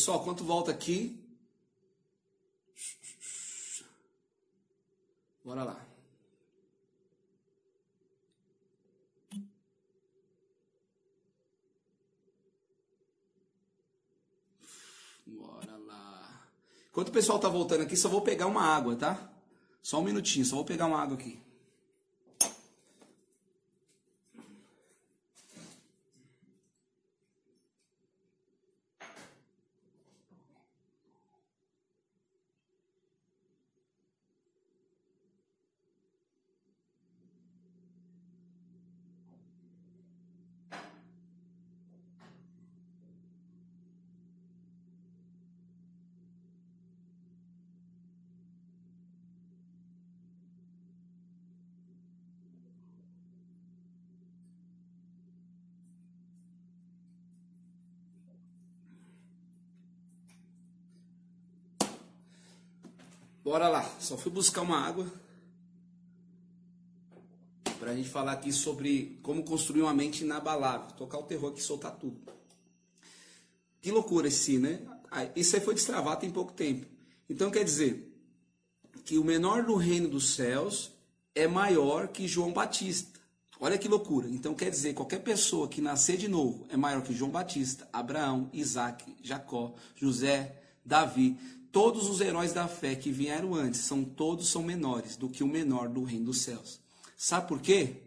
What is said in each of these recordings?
Pessoal, quanto volta aqui? Bora lá. Bora lá. Enquanto o pessoal tá voltando aqui, só vou pegar uma água, tá? Só um minutinho, só vou pegar uma água aqui. Bora lá, só fui buscar uma água para a gente falar aqui sobre como construir uma mente inabalável, tocar o terror aqui, soltar tudo. Que loucura esse, né? Isso aí foi destravado tem pouco tempo. Então quer dizer que o menor do reino dos céus é maior que João Batista. Olha que loucura. Então quer dizer, qualquer pessoa que nascer de novo é maior que João Batista, Abraão, Isaac, Jacó, José, Davi todos os heróis da fé que vieram antes, são todos são menores do que o menor do reino dos céus. Sabe por quê?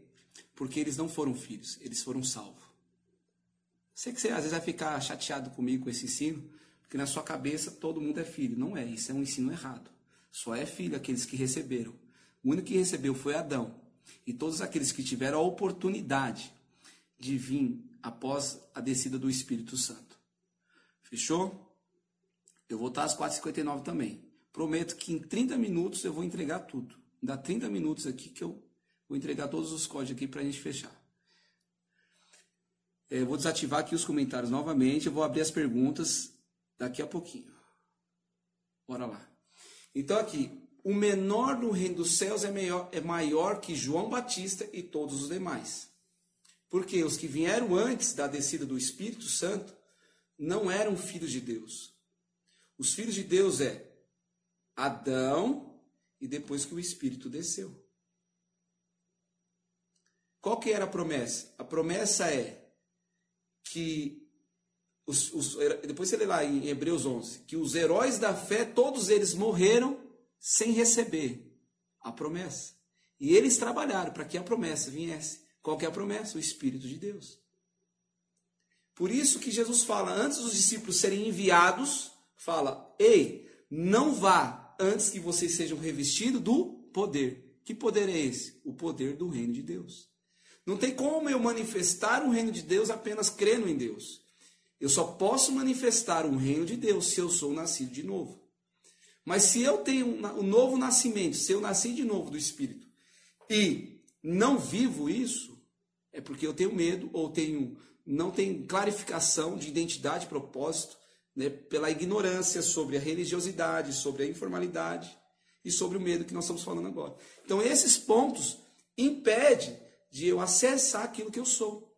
Porque eles não foram filhos, eles foram salvos. Sei que você às vezes vai ficar chateado comigo com esse ensino, porque na sua cabeça todo mundo é filho. Não é, isso é um ensino errado. Só é filho aqueles que receberam. O único que recebeu foi Adão. E todos aqueles que tiveram a oportunidade de vir após a descida do Espírito Santo. Fechou? Eu vou estar às 4h59 também. Prometo que em 30 minutos eu vou entregar tudo. Dá 30 minutos aqui que eu vou entregar todos os códigos aqui para a gente fechar. É, eu vou desativar aqui os comentários novamente. Eu vou abrir as perguntas daqui a pouquinho. Bora lá. Então aqui, o menor do reino dos céus é maior, é maior que João Batista e todos os demais. Porque os que vieram antes da descida do Espírito Santo não eram filhos de Deus, os filhos de Deus é Adão e depois que o Espírito desceu. Qual que era a promessa? A promessa é que os, os, depois você lê lá em Hebreus 11, que os heróis da fé, todos eles morreram sem receber a promessa. E eles trabalharam para que a promessa viesse. Qual que é a promessa? O Espírito de Deus. Por isso que Jesus fala, antes dos discípulos serem enviados, fala: Ei, não vá antes que vocês sejam revestidos do poder. Que poder é esse? O poder do reino de Deus. Não tem como eu manifestar o reino de Deus apenas crendo em Deus. Eu só posso manifestar o reino de Deus se eu sou nascido de novo. Mas se eu tenho um novo nascimento, se eu nasci de novo do Espírito e não vivo isso, é porque eu tenho medo ou tenho não tenho clarificação de identidade, propósito, né, pela ignorância sobre a religiosidade, sobre a informalidade e sobre o medo que nós estamos falando agora. Então, esses pontos impedem de eu acessar aquilo que eu sou.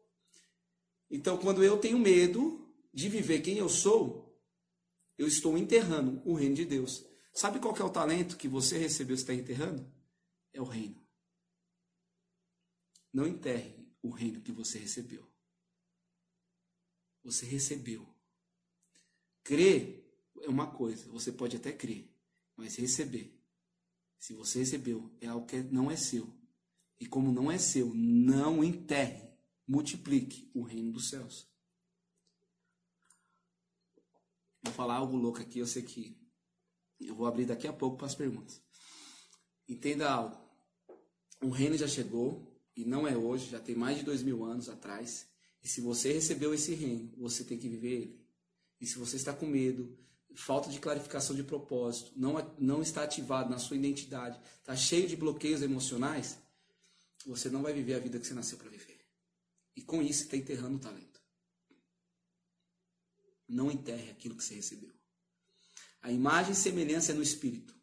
Então, quando eu tenho medo de viver quem eu sou, eu estou enterrando o reino de Deus. Sabe qual é o talento que você recebeu, está enterrando? É o reino. Não enterre o reino que você recebeu. Você recebeu. Crer é uma coisa, você pode até crer, mas receber. Se você recebeu, é algo que não é seu. E como não é seu, não enterre, multiplique o reino dos céus. Vou falar algo louco aqui, eu sei que eu vou abrir daqui a pouco para as perguntas. Entenda algo. O reino já chegou, e não é hoje, já tem mais de dois mil anos atrás. E se você recebeu esse reino, você tem que viver ele. E se você está com medo, falta de clarificação de propósito, não, não está ativado na sua identidade, está cheio de bloqueios emocionais, você não vai viver a vida que você nasceu para viver. E com isso está enterrando o talento. Não enterre aquilo que você recebeu. A imagem e semelhança é no espírito.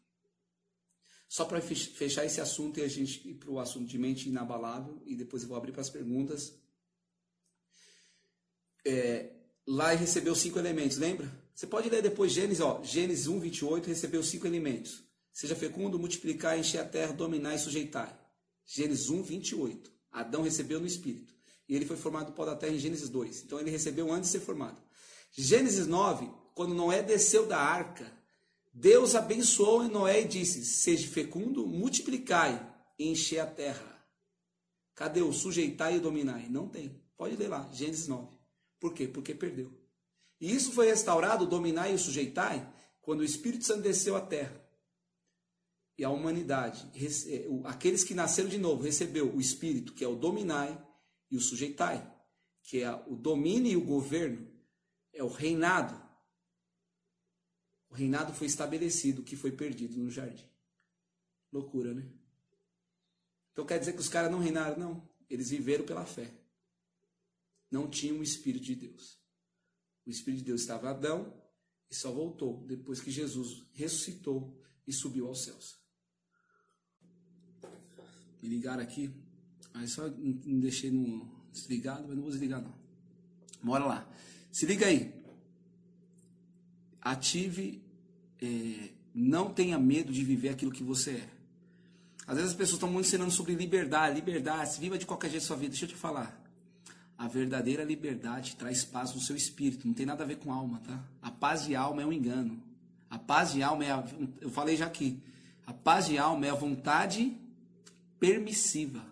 Só para fechar esse assunto e a gente ir para o assunto de mente inabalável, e depois eu vou abrir para as perguntas. É, lá recebeu cinco elementos, lembra? Você pode ler depois Gênesis, ó, Gênesis 1, 28, recebeu cinco elementos. Seja fecundo, multiplicar, encher a terra, dominar e sujeitar. Gênesis 1, 28. Adão recebeu no Espírito. E ele foi formado do pó da terra em Gênesis 2. Então ele recebeu antes de ser formado. Gênesis 9, quando Noé desceu da arca, Deus abençoou Noé e disse: Seja fecundo, multiplicai e encher a terra. Cadê o sujeitar e dominar? Não tem. Pode ler lá, Gênesis 9. Por quê? Porque perdeu. E isso foi restaurado, o dominar e o sujeitar, quando o Espírito Santo desceu à terra. E a humanidade, eh, aqueles que nasceram de novo, recebeu o Espírito, que é o dominar e o sujeitar, que é o domínio e o governo, é o reinado. O reinado foi estabelecido, que foi perdido no jardim. Loucura, né? Então quer dizer que os caras não reinaram? Não. Eles viveram pela fé. Não tinham o Espírito de Deus. O Espírito de Deus estava em Adão e só voltou depois que Jesus ressuscitou e subiu aos céus. Me ligaram aqui, mas só não deixei no desligado, mas não vou desligar não. Bora lá. Se liga aí. Ative, é, não tenha medo de viver aquilo que você é. Às vezes as pessoas estão muito ensinando sobre liberdade, liberdade, viva de qualquer jeito sua vida. Deixa eu te falar. A verdadeira liberdade traz paz no seu espírito, não tem nada a ver com alma, tá? A paz de alma é um engano. A paz de alma é, a, eu falei já aqui, a paz de alma é a vontade permissiva.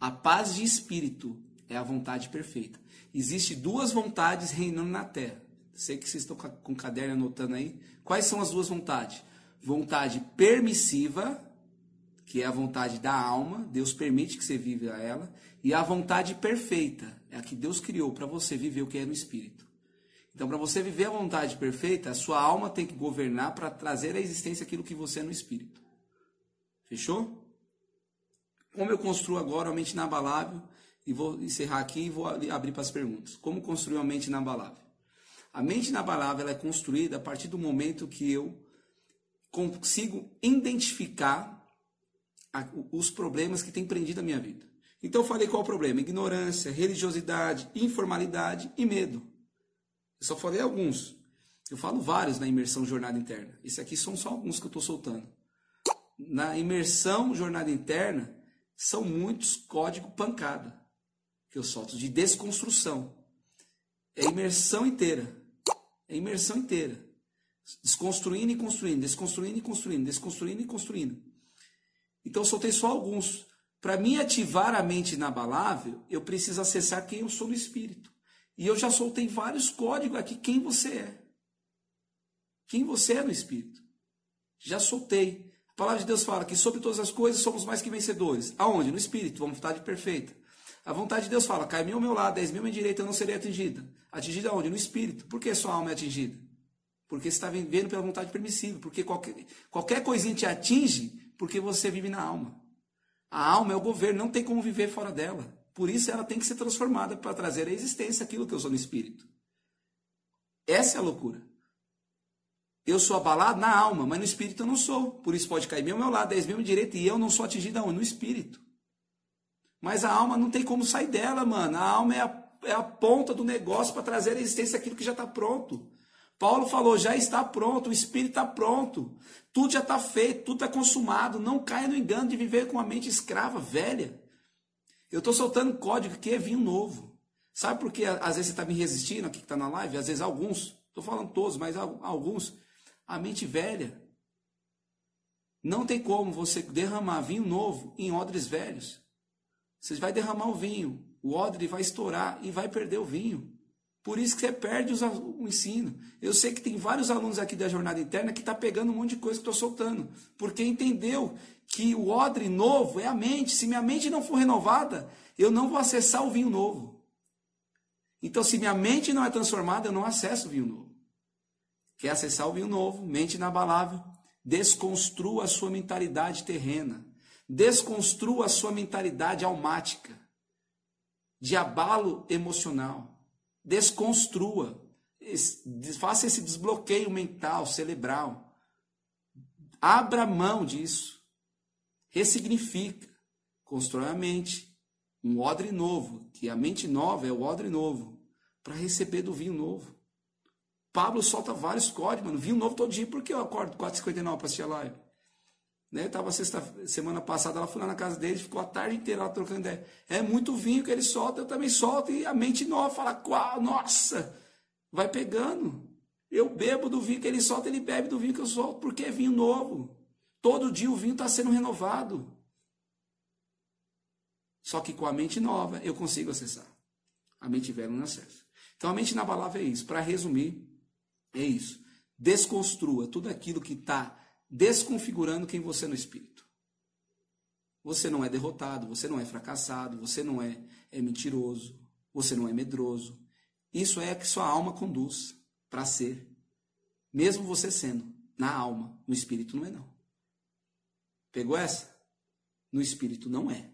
A paz de espírito é a vontade perfeita. Existem duas vontades reinando na terra. Sei que vocês estão com o caderno anotando aí. Quais são as duas vontades? Vontade permissiva que é a vontade da alma, Deus permite que você viva ela, e a vontade perfeita, é a que Deus criou para você viver o que é no espírito. Então, para você viver a vontade perfeita, a sua alma tem que governar para trazer à existência aquilo que você é no espírito. Fechou? Como eu construo agora a mente inabalável, e vou encerrar aqui e vou abrir para as perguntas. Como construir uma mente inabalável? A mente inabalável é construída a partir do momento que eu consigo identificar os problemas que têm prendido a minha vida. Então falei qual o problema: ignorância, religiosidade, informalidade e medo. Eu só falei alguns. Eu falo vários na imersão jornada interna. Esse aqui são só alguns que eu estou soltando. Na imersão jornada interna, são muitos código pancada que eu solto de desconstrução. É imersão inteira. É imersão inteira. Desconstruindo e construindo, desconstruindo e construindo, desconstruindo e construindo. Então eu soltei só alguns. Para mim ativar a mente inabalável, eu preciso acessar quem eu sou no espírito. E eu já soltei vários códigos aqui quem você é. Quem você é no espírito. Já soltei. A palavra de Deus fala que sobre todas as coisas somos mais que vencedores. Aonde? No espírito, vontade perfeita. A vontade de Deus fala: cai mil ao meu lado, dez mil à minha direita, eu não serei atingida. Atingida aonde? No espírito. Por que sua alma é atingida? Porque você está vivendo pela vontade permissiva. Porque qualquer, qualquer coisinha te atinge, porque você vive na alma. A alma é o governo, não tem como viver fora dela. Por isso ela tem que ser transformada para trazer à existência aquilo que eu sou no espírito. Essa é a loucura. Eu sou abalado na alma, mas no espírito eu não sou. Por isso pode cair meu meu lado, dez mil direito, e eu não sou atingido aonde? No espírito. Mas a alma não tem como sair dela, mano. A alma é a, é a ponta do negócio para trazer à existência aquilo que já está pronto. Paulo falou: já está pronto, o espírito está pronto, tudo já está feito, tudo está consumado. Não caia no engano de viver com a mente escrava, velha. Eu estou soltando código que é vinho novo. Sabe por que às vezes você está me resistindo aqui que está na live? Às vezes alguns, estou falando todos, mas alguns, a mente velha. Não tem como você derramar vinho novo em odres velhos. Você vai derramar o vinho, o odre vai estourar e vai perder o vinho. Por isso que você perde os, o ensino. Eu sei que tem vários alunos aqui da jornada interna que estão tá pegando um monte de coisa que estou soltando. Porque entendeu que o odre novo é a mente. Se minha mente não for renovada, eu não vou acessar o vinho novo. Então, se minha mente não é transformada, eu não acesso o vinho novo. Quer acessar o vinho novo, mente inabalável, desconstrua a sua mentalidade terrena. Desconstrua a sua mentalidade almática, de abalo emocional desconstrua, faça esse desbloqueio mental, cerebral. Abra mão disso. Ressignifica. Constrói a mente. Um odre novo, que a mente nova é o odre novo, para receber do vinho novo. Pablo solta vários códigos, mano. Vinho novo todo dia, porque eu acordo 4h59 para assistir a live. Né? Tava sexta, semana passada, ela foi lá na casa dele, ficou a tarde inteira lá trocando ideia. É muito vinho que ele solta, eu também solto, e a mente nova fala, qual, nossa, vai pegando. Eu bebo do vinho que ele solta, ele bebe do vinho que eu solto, porque é vinho novo. Todo dia o vinho está sendo renovado. Só que com a mente nova eu consigo acessar. A mente velha não acessa. Então a mente inabalável é isso. Para resumir, é isso. Desconstrua tudo aquilo que está desconfigurando quem você é no espírito. Você não é derrotado, você não é fracassado, você não é, é mentiroso, você não é medroso. Isso é que sua alma conduz para ser. Mesmo você sendo, na alma, no espírito não é não. Pegou essa? No espírito não é.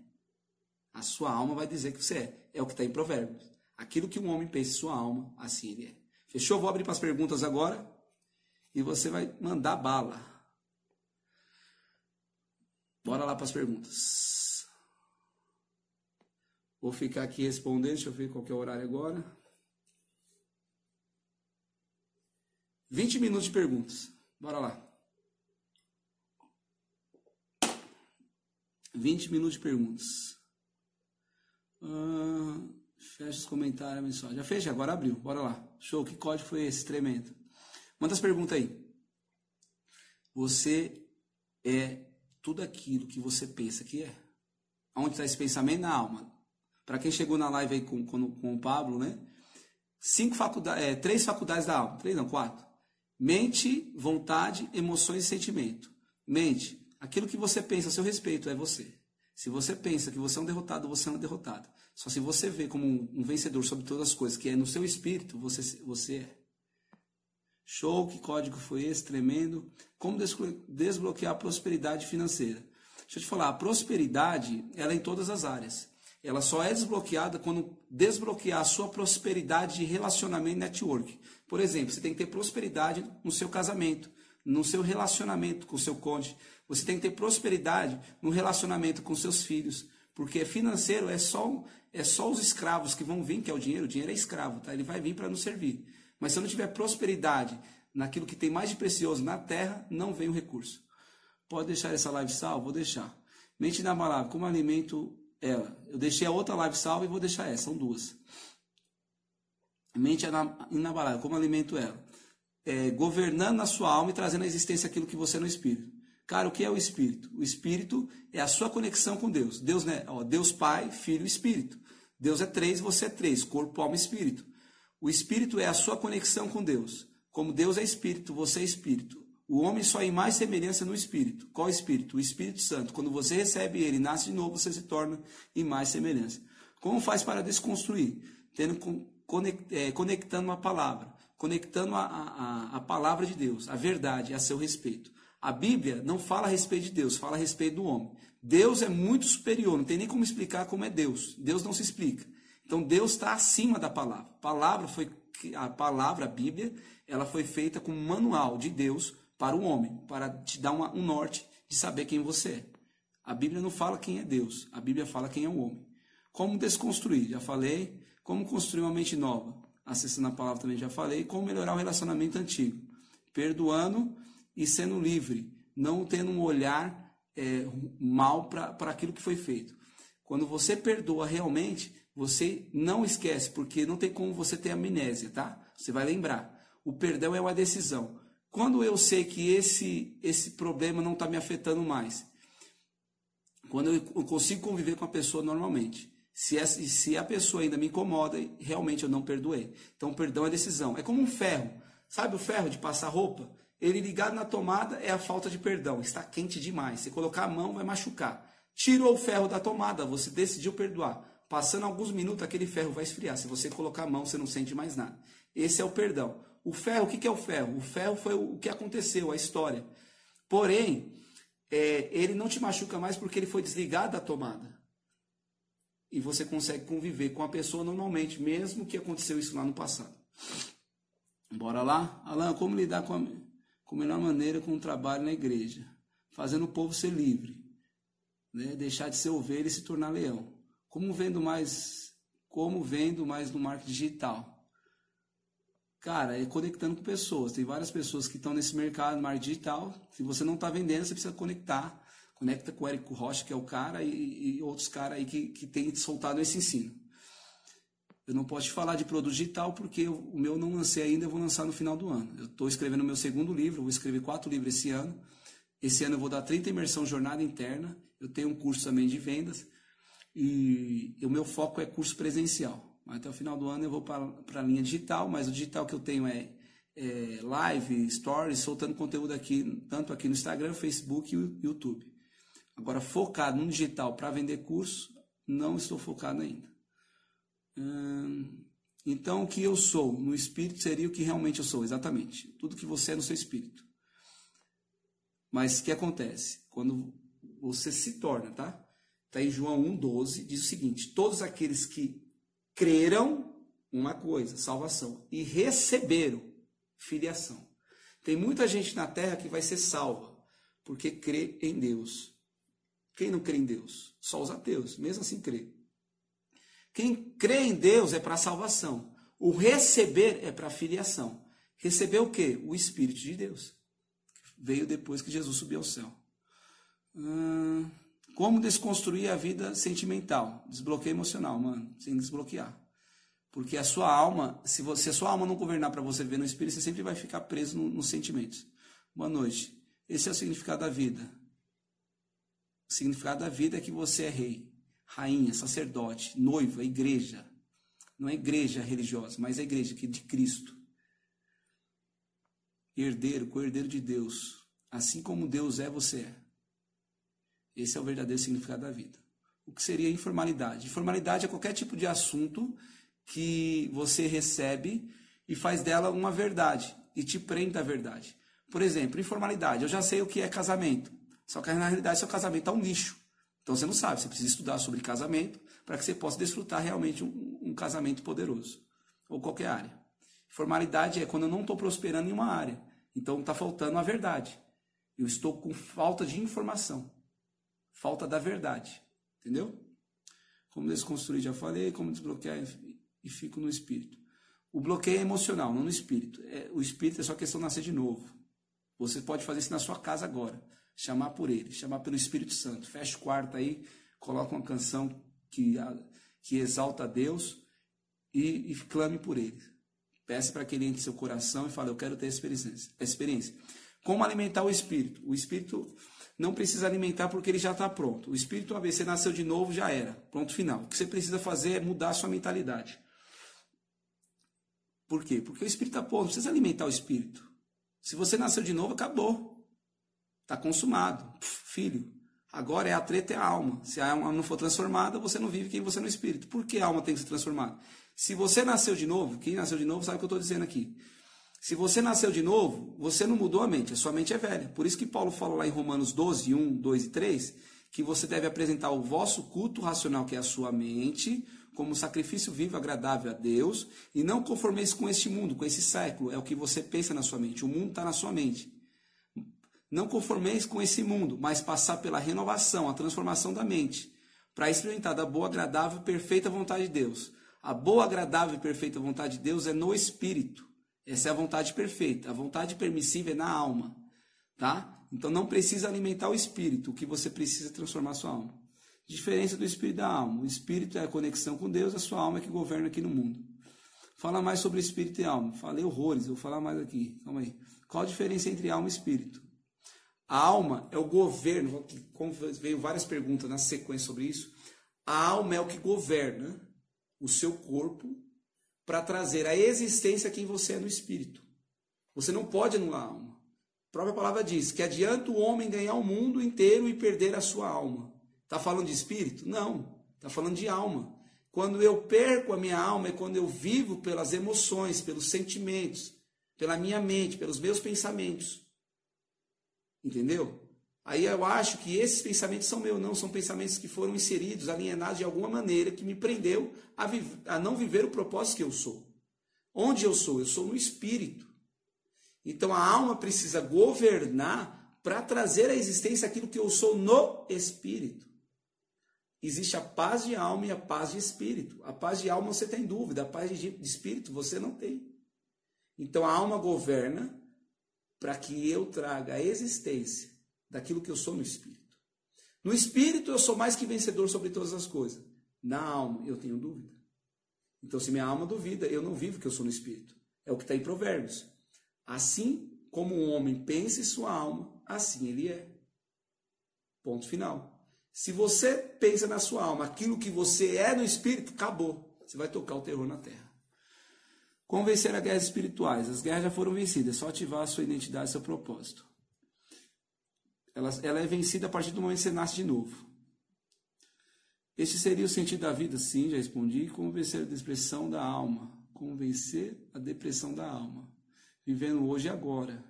A sua alma vai dizer que você é. É o que está em Provérbios. Aquilo que um homem pensa em sua alma, assim ele é. Fechou? Vou abrir para as perguntas agora. E você vai mandar bala. Bora lá para as perguntas. Vou ficar aqui respondendo. Deixa eu ver qual é o horário agora. 20 minutos de perguntas. Bora lá. 20 minutos de perguntas. Ah, fecha os comentários, mensagem. Já fez? Agora abriu. Bora lá. Show. Que código foi esse? Tremendo. Manda as perguntas aí. Você é tudo aquilo que você pensa que é. Onde está esse pensamento? Na alma. Para quem chegou na live aí com, com, com o Pablo, né? Cinco faculdades, é, três faculdades da alma. Três não, quatro. Mente, vontade, emoções e sentimento. Mente, aquilo que você pensa a seu respeito é você. Se você pensa que você é um derrotado, você é um derrotado. Só se você vê como um vencedor sobre todas as coisas, que é no seu espírito, você, você é. Show, que código foi esse? Tremendo. Como desbloquear a prosperidade financeira? Deixa eu te falar, a prosperidade, ela é em todas as áreas. Ela só é desbloqueada quando desbloquear a sua prosperidade de relacionamento e network. Por exemplo, você tem que ter prosperidade no seu casamento, no seu relacionamento com o seu cônjuge. Você tem que ter prosperidade no relacionamento com seus filhos, porque financeiro é só é só os escravos que vão vir, que é o dinheiro. O dinheiro é escravo, tá? Ele vai vir para nos servir. Mas se eu não tiver prosperidade naquilo que tem mais de precioso na terra, não vem o recurso. Pode deixar essa live salva? Vou deixar. Mente inabalável, como alimento ela? Eu deixei a outra live salva e vou deixar essa, são duas. Mente inabalável, como alimento ela? É, governando na sua alma e trazendo à existência aquilo que você é no espírito. Cara, o que é o Espírito? O Espírito é a sua conexão com Deus. Deus, né? Ó, Deus Pai, Filho e Espírito. Deus é três, você é três, corpo, alma e espírito. O Espírito é a sua conexão com Deus. Como Deus é Espírito, você é Espírito. O homem só tem mais semelhança no Espírito. Qual Espírito? O Espírito Santo. Quando você recebe ele, nasce de novo, você se torna em mais semelhança. Como faz para desconstruir? Tendo, é, conectando uma palavra, conectando a, a, a palavra de Deus, a verdade a seu respeito. A Bíblia não fala a respeito de Deus, fala a respeito do homem. Deus é muito superior, não tem nem como explicar como é Deus. Deus não se explica. Então Deus está acima da palavra. A palavra foi a palavra, a Bíblia, ela foi feita como um manual de Deus para o homem, para te dar uma, um norte de saber quem você é. A Bíblia não fala quem é Deus, a Bíblia fala quem é o homem. Como desconstruir? Já falei. Como construir uma mente nova? Acessando a palavra também já falei. Como melhorar o relacionamento antigo? Perdoando e sendo livre, não tendo um olhar é, mal para aquilo que foi feito. Quando você perdoa realmente, você não esquece, porque não tem como você ter amnésia, tá? Você vai lembrar. O perdão é uma decisão. Quando eu sei que esse, esse problema não está me afetando mais, quando eu consigo conviver com a pessoa normalmente, se, essa, se a pessoa ainda me incomoda, realmente eu não perdoei. Então, perdão é decisão. É como um ferro. Sabe o ferro de passar roupa? Ele ligado na tomada é a falta de perdão. Está quente demais. Se colocar a mão, vai machucar. Tirou o ferro da tomada, você decidiu perdoar. Passando alguns minutos, aquele ferro vai esfriar. Se você colocar a mão, você não sente mais nada. Esse é o perdão. O ferro, o que é o ferro? O ferro foi o que aconteceu, a história. Porém, é, ele não te machuca mais porque ele foi desligado da tomada. E você consegue conviver com a pessoa normalmente, mesmo que aconteceu isso lá no passado. Bora lá? Alan, como lidar com a com a melhor maneira com o trabalho na igreja, fazendo o povo ser livre, né? deixar de ser ovelha e se tornar leão. Como vendo mais, como vendo mais no marketing digital. Cara, é conectando com pessoas. Tem várias pessoas que estão nesse mercado, no mar digital. Se você não está vendendo, você precisa conectar. Conecta com o Érico Rocha, que é o cara, e, e outros caras aí que, que têm soltado esse ensino. Eu não posso te falar de produto digital porque o meu não lancei ainda, eu vou lançar no final do ano. Eu estou escrevendo o meu segundo livro, vou escrever quatro livros esse ano. Esse ano eu vou dar 30 imersão jornada interna. Eu tenho um curso também de vendas. E, e o meu foco é curso presencial. Até o final do ano eu vou para a linha digital, mas o digital que eu tenho é, é, live, stories, soltando conteúdo aqui, tanto aqui no Instagram, Facebook e YouTube. Agora, focado no digital para vender curso, não estou focado ainda. Hum, então, o que eu sou no espírito seria o que realmente eu sou, exatamente. Tudo que você é no seu espírito. Mas o que acontece? Quando você se torna, tá? Está em João 1,12, diz o seguinte: Todos aqueles que creram, uma coisa, salvação, e receberam filiação. Tem muita gente na terra que vai ser salva, porque crê em Deus. Quem não crê em Deus? Só os ateus, mesmo assim crê. Quem crê em Deus é para salvação. O receber é para filiação. Receber o quê? O Espírito de Deus. Veio depois que Jesus subiu ao céu. Hum, como desconstruir a vida sentimental? Desbloqueio emocional, mano. Sem desbloquear. Porque a sua alma, se, você, se a sua alma não governar para você ver no espírito, você sempre vai ficar preso no, nos sentimentos. Boa noite. Esse é o significado da vida. O significado da vida é que você é rei, rainha, sacerdote, noiva, igreja. Não é igreja religiosa, mas é igreja que de Cristo. Herdeiro, co-herdeiro de Deus. Assim como Deus é, você é. Esse é o verdadeiro significado da vida. O que seria informalidade? Informalidade é qualquer tipo de assunto que você recebe e faz dela uma verdade e te prende à verdade. Por exemplo, informalidade. Eu já sei o que é casamento, só que na realidade seu casamento é um lixo. Então você não sabe, você precisa estudar sobre casamento para que você possa desfrutar realmente um, um casamento poderoso, ou qualquer área. Formalidade é quando eu não estou prosperando em uma área, então está faltando a verdade. Eu estou com falta de informação. Falta da verdade. Entendeu? Como desconstruir, já falei. Como desbloquear e fico no espírito. O bloqueio é emocional, não no espírito. É, o espírito é só questão de nascer de novo. Você pode fazer isso na sua casa agora. Chamar por ele, chamar pelo Espírito Santo. Fecha o quarto aí, coloca uma canção que, que exalta a Deus e, e clame por ele. Peça para que ele entre seu coração e fale: Eu quero ter experiência. experiência. Como alimentar o espírito? O espírito não precisa alimentar porque ele já está pronto. O espírito, você nasceu de novo, já era. Pronto, final. O que você precisa fazer é mudar a sua mentalidade. Por quê? Porque o espírito está pronto. Não precisa alimentar o espírito. Se você nasceu de novo, acabou. Está consumado. Pff, filho, agora é a treta é a alma. Se a alma não for transformada, você não vive quem você é no espírito. Por que a alma tem que ser transformada? Se você nasceu de novo, quem nasceu de novo sabe o que eu estou dizendo aqui. Se você nasceu de novo, você não mudou a mente, a sua mente é velha. Por isso que Paulo fala lá em Romanos 12, 1, 2 e 3, que você deve apresentar o vosso culto racional, que é a sua mente, como sacrifício vivo agradável a Deus, e não conformeis com este mundo, com esse século, é o que você pensa na sua mente. O mundo está na sua mente. Não conformeis com esse mundo, mas passar pela renovação, a transformação da mente, para experimentar da boa, agradável e perfeita vontade de Deus. A boa, agradável e perfeita vontade de Deus é no espírito. Essa é a vontade perfeita. A vontade permissiva é na alma, tá? Então não precisa alimentar o espírito, o que você precisa é transformar a sua alma. Diferença do espírito da alma. O espírito é a conexão com Deus, a sua alma é que governa aqui no mundo. Fala mais sobre espírito e alma. Falei horrores, vou falar mais aqui. Calma aí. Qual a diferença entre alma e espírito? A alma é o governo, como veio várias perguntas na sequência sobre isso. A alma é o que governa o seu corpo para trazer a existência quem você é no espírito. Você não pode anular a alma. A própria palavra diz que adianta o homem ganhar o mundo inteiro e perder a sua alma. Está falando de espírito? Não. Está falando de alma. Quando eu perco a minha alma é quando eu vivo pelas emoções, pelos sentimentos, pela minha mente, pelos meus pensamentos. Entendeu? Aí eu acho que esses pensamentos são meus, não, são pensamentos que foram inseridos, alienados de alguma maneira, que me prendeu a, a não viver o propósito que eu sou. Onde eu sou? Eu sou no espírito. Então a alma precisa governar para trazer à existência aquilo que eu sou no espírito. Existe a paz de alma e a paz de espírito. A paz de alma você tem dúvida, a paz de espírito você não tem. Então a alma governa para que eu traga a existência daquilo que eu sou no espírito. No espírito eu sou mais que vencedor sobre todas as coisas. Na alma eu tenho dúvida. Então, se minha alma duvida, eu não vivo que eu sou no espírito. É o que está em Provérbios. Assim como um homem pensa em sua alma, assim ele é. Ponto final. Se você pensa na sua alma aquilo que você é no espírito, acabou. Você vai tocar o terror na terra. Como vencer as guerras espirituais? As guerras já foram vencidas, é só ativar a sua identidade e seu propósito. Ela, ela é vencida a partir do momento que você nasce de novo. Este seria o sentido da vida? Sim, já respondi. Como vencer a depressão da alma? Como vencer a depressão da alma? Vivendo hoje e agora.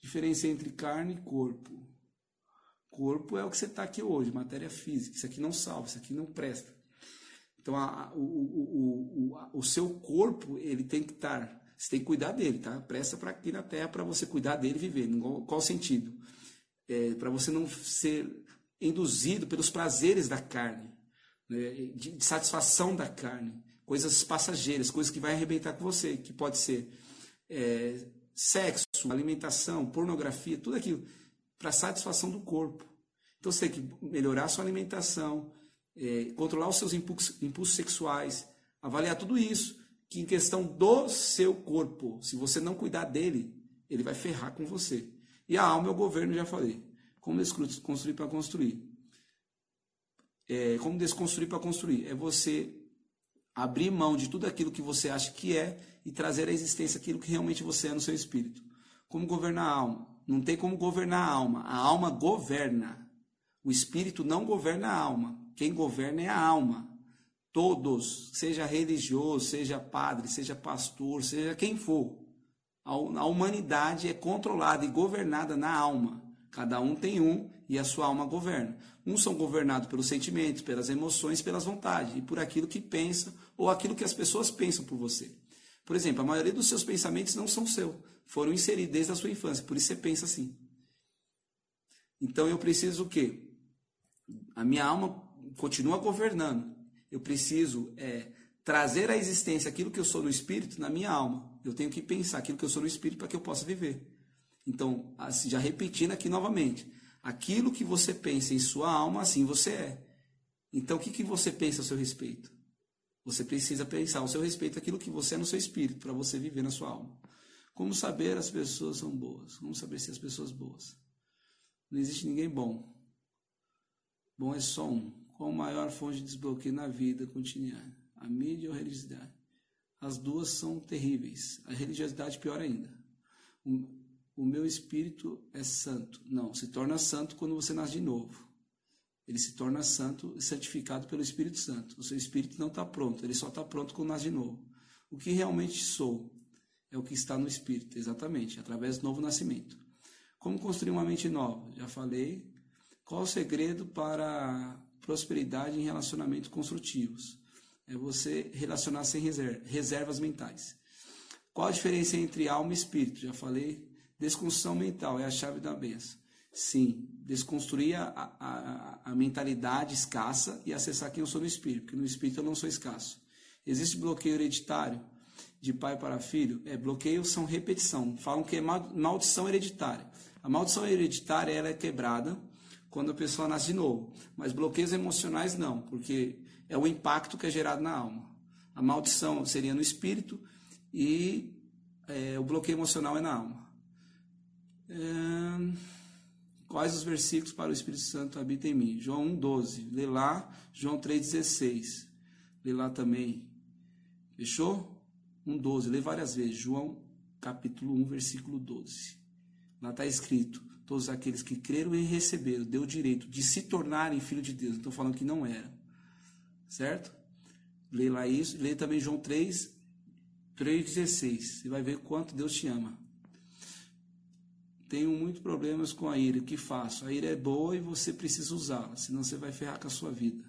Diferença entre carne e corpo. Corpo é o que você está aqui hoje, matéria física. Isso aqui não salva, isso aqui não presta. Então, a, o, o, o, o, seu corpo, ele tem que estar. Você tem que cuidar dele, tá? Presta para aqui na terra para você cuidar dele e viver. Qual, qual sentido? É, para você não ser induzido pelos prazeres da carne né, de, de satisfação da carne, coisas passageiras, coisas que vai arrebentar com você, que pode ser é, sexo, alimentação, pornografia, tudo aquilo para satisfação do corpo. Então você tem que melhorar a sua alimentação, é, controlar os seus impulsos, impulsos sexuais, avaliar tudo isso, que em questão do seu corpo, se você não cuidar dele, ele vai ferrar com você. E a alma é o governo, já falei. Como construir para construir é, como desconstruir para construir? É você abrir mão de tudo aquilo que você acha que é e trazer à existência aquilo que realmente você é no seu espírito. Como governar a alma? Não tem como governar a alma. A alma governa. O espírito não governa a alma. Quem governa é a alma. Todos, seja religioso, seja padre, seja pastor, seja quem for. A humanidade é controlada e governada na alma. Cada um tem um e a sua alma governa. Uns são governados pelos sentimentos, pelas emoções, pelas vontades e por aquilo que pensa ou aquilo que as pessoas pensam por você. Por exemplo, a maioria dos seus pensamentos não são seus, foram inseridos desde a sua infância, por isso você pensa assim. Então eu preciso o quê? A minha alma continua governando. Eu preciso é, trazer à existência aquilo que eu sou no espírito na minha alma. Eu tenho que pensar aquilo que eu sou no espírito para que eu possa viver. Então, assim, já repetindo aqui novamente, Aquilo que você pensa em sua alma, assim você é. Então, o que, que você pensa a seu respeito? Você precisa pensar ao seu respeito aquilo que você é no seu espírito, para você viver na sua alma. Como saber as pessoas são boas? Como saber se as pessoas boas? Não existe ninguém bom. Bom é só um. Qual a maior fonte de desbloqueio na vida cotidiana? A mídia ou a religiosidade? As duas são terríveis. A religiosidade pior ainda o meu espírito é santo. Não, se torna santo quando você nasce de novo. Ele se torna santo, santificado pelo Espírito Santo. O seu espírito não está pronto, ele só está pronto quando nasce de novo. O que realmente sou é o que está no espírito, exatamente, através do novo nascimento. Como construir uma mente nova? Já falei. Qual o segredo para prosperidade em relacionamentos construtivos? É você relacionar sem reservas mentais. Qual a diferença entre alma e espírito? Já falei Desconstrução mental é a chave da benção. Sim, desconstruir a, a, a, mentalidade escassa e acessar quem eu sou no espírito, porque no espírito eu não sou escasso. Existe bloqueio hereditário de pai para filho? É, bloqueios são repetição. Falam que é maldição hereditária. A maldição hereditária ela é quebrada quando a pessoa nasce de novo, mas bloqueios emocionais não, porque é o impacto que é gerado na alma. A maldição seria no espírito e é, o bloqueio emocional é na alma. É, quais os versículos para o Espírito Santo habita em mim? João 1,12. Lê lá, João 3,16. Lê lá também. Fechou? 1,12. Lê várias vezes. João capítulo 1, versículo 12. Lá está escrito: Todos aqueles que creram e receberam, deu o direito de se tornarem filho de Deus. Estou falando que não eram. Certo? Lê lá isso. Lê também João 3, 3,16. Você vai ver quanto Deus te ama. Tenho muitos problemas com a ira. O que faço? A ira é boa e você precisa usá-la, senão você vai ferrar com a sua vida.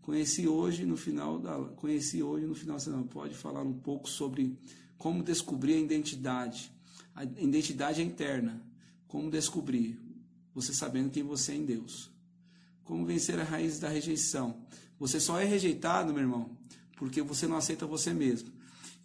Conheci hoje no final da conheci hoje no final da pode falar um pouco sobre como descobrir a identidade. A identidade é interna. Como descobrir? Você sabendo quem você é em Deus. Como vencer a raiz da rejeição? Você só é rejeitado, meu irmão, porque você não aceita você mesmo.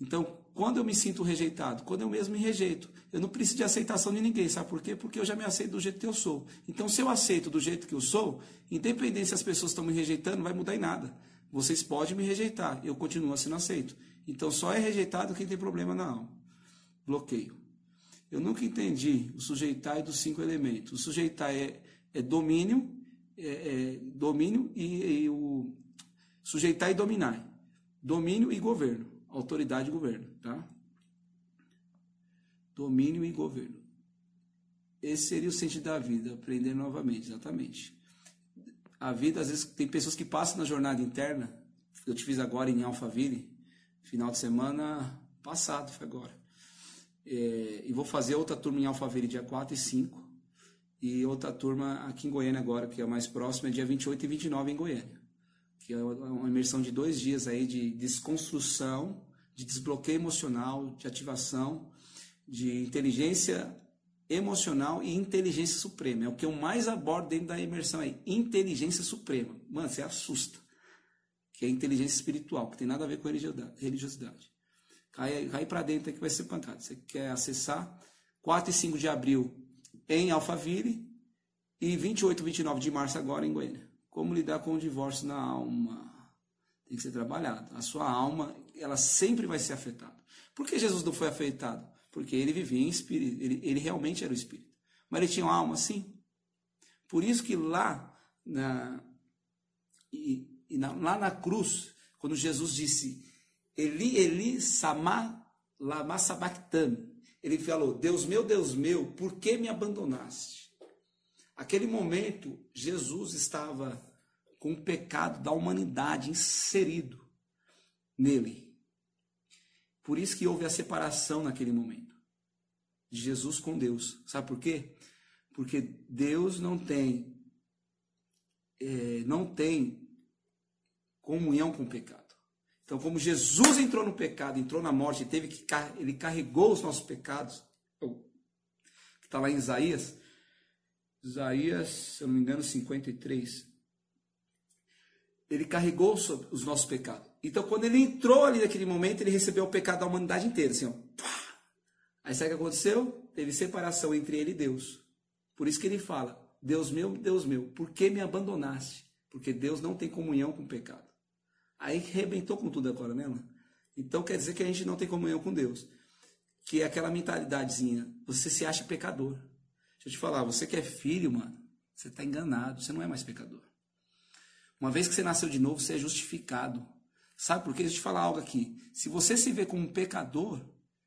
Então, quando eu me sinto rejeitado? Quando eu mesmo me rejeito. Eu não preciso de aceitação de ninguém, sabe por quê? Porque eu já me aceito do jeito que eu sou. Então, se eu aceito do jeito que eu sou, independente se as pessoas estão me rejeitando, não vai mudar em nada. Vocês podem me rejeitar, eu continuo sendo aceito. Então, só é rejeitado quem tem problema na alma. Bloqueio. Eu nunca entendi o sujeitar dos cinco elementos. O sujeitar é, é domínio, é, é domínio e, e o sujeitar e dominar. Domínio e governo. Autoridade e governo, tá? Domínio e governo. Esse seria o sentido da vida, aprender novamente, exatamente. A vida, às vezes, tem pessoas que passam na jornada interna. Eu te fiz agora em Alphaville, final de semana passado, foi agora. É, e vou fazer outra turma em Alphaville dia 4 e 5. E outra turma aqui em Goiânia agora, que é a mais próxima, é dia 28 e 29 em Goiânia que é uma imersão de dois dias aí de desconstrução, de desbloqueio emocional, de ativação, de inteligência emocional e inteligência suprema. É o que eu mais abordo dentro da imersão aí, inteligência suprema. Mano, você assusta. Que é inteligência espiritual, que tem nada a ver com religiosidade. Cai, cai para dentro aí que vai ser pancada. Você quer acessar 4 e 5 de abril em Alphaville e 28 e 29 de março agora em Goiânia. Como lidar com o divórcio na alma? Tem que ser trabalhado. A sua alma, ela sempre vai ser afetada. Por que Jesus não foi afetado? Porque ele vivia em espírito, ele, ele realmente era o espírito. Mas ele tinha uma alma, sim. Por isso que lá na, e, e na, lá na cruz, quando Jesus disse Eli, Eli, sama, lama sabachthani, ele falou, Deus meu, Deus meu, por que me abandonaste? Aquele momento, Jesus estava com o pecado da humanidade inserido nele. Por isso que houve a separação naquele momento de Jesus com Deus. Sabe por quê? Porque Deus não tem é, não tem comunhão com o pecado. Então, como Jesus entrou no pecado, entrou na morte, teve que ele carregou os nossos pecados, que está lá em Isaías, Isaías, se eu não me engano, 53. Ele carregou os nossos pecados. Então, quando ele entrou ali naquele momento, ele recebeu o pecado da humanidade inteira. Assim, ó. Aí sabe o que aconteceu? Teve separação entre ele e Deus. Por isso que ele fala: Deus meu, Deus meu, por que me abandonaste? Porque Deus não tem comunhão com o pecado. Aí rebentou com tudo agora, né? Então quer dizer que a gente não tem comunhão com Deus. Que é aquela mentalidadezinha: você se acha pecador. Deixa eu te falar, você que é filho, mano, você está enganado, você não é mais pecador. Uma vez que você nasceu de novo, você é justificado. Sabe por quê? Deixa eu te falar algo aqui. Se você se vê como um pecador,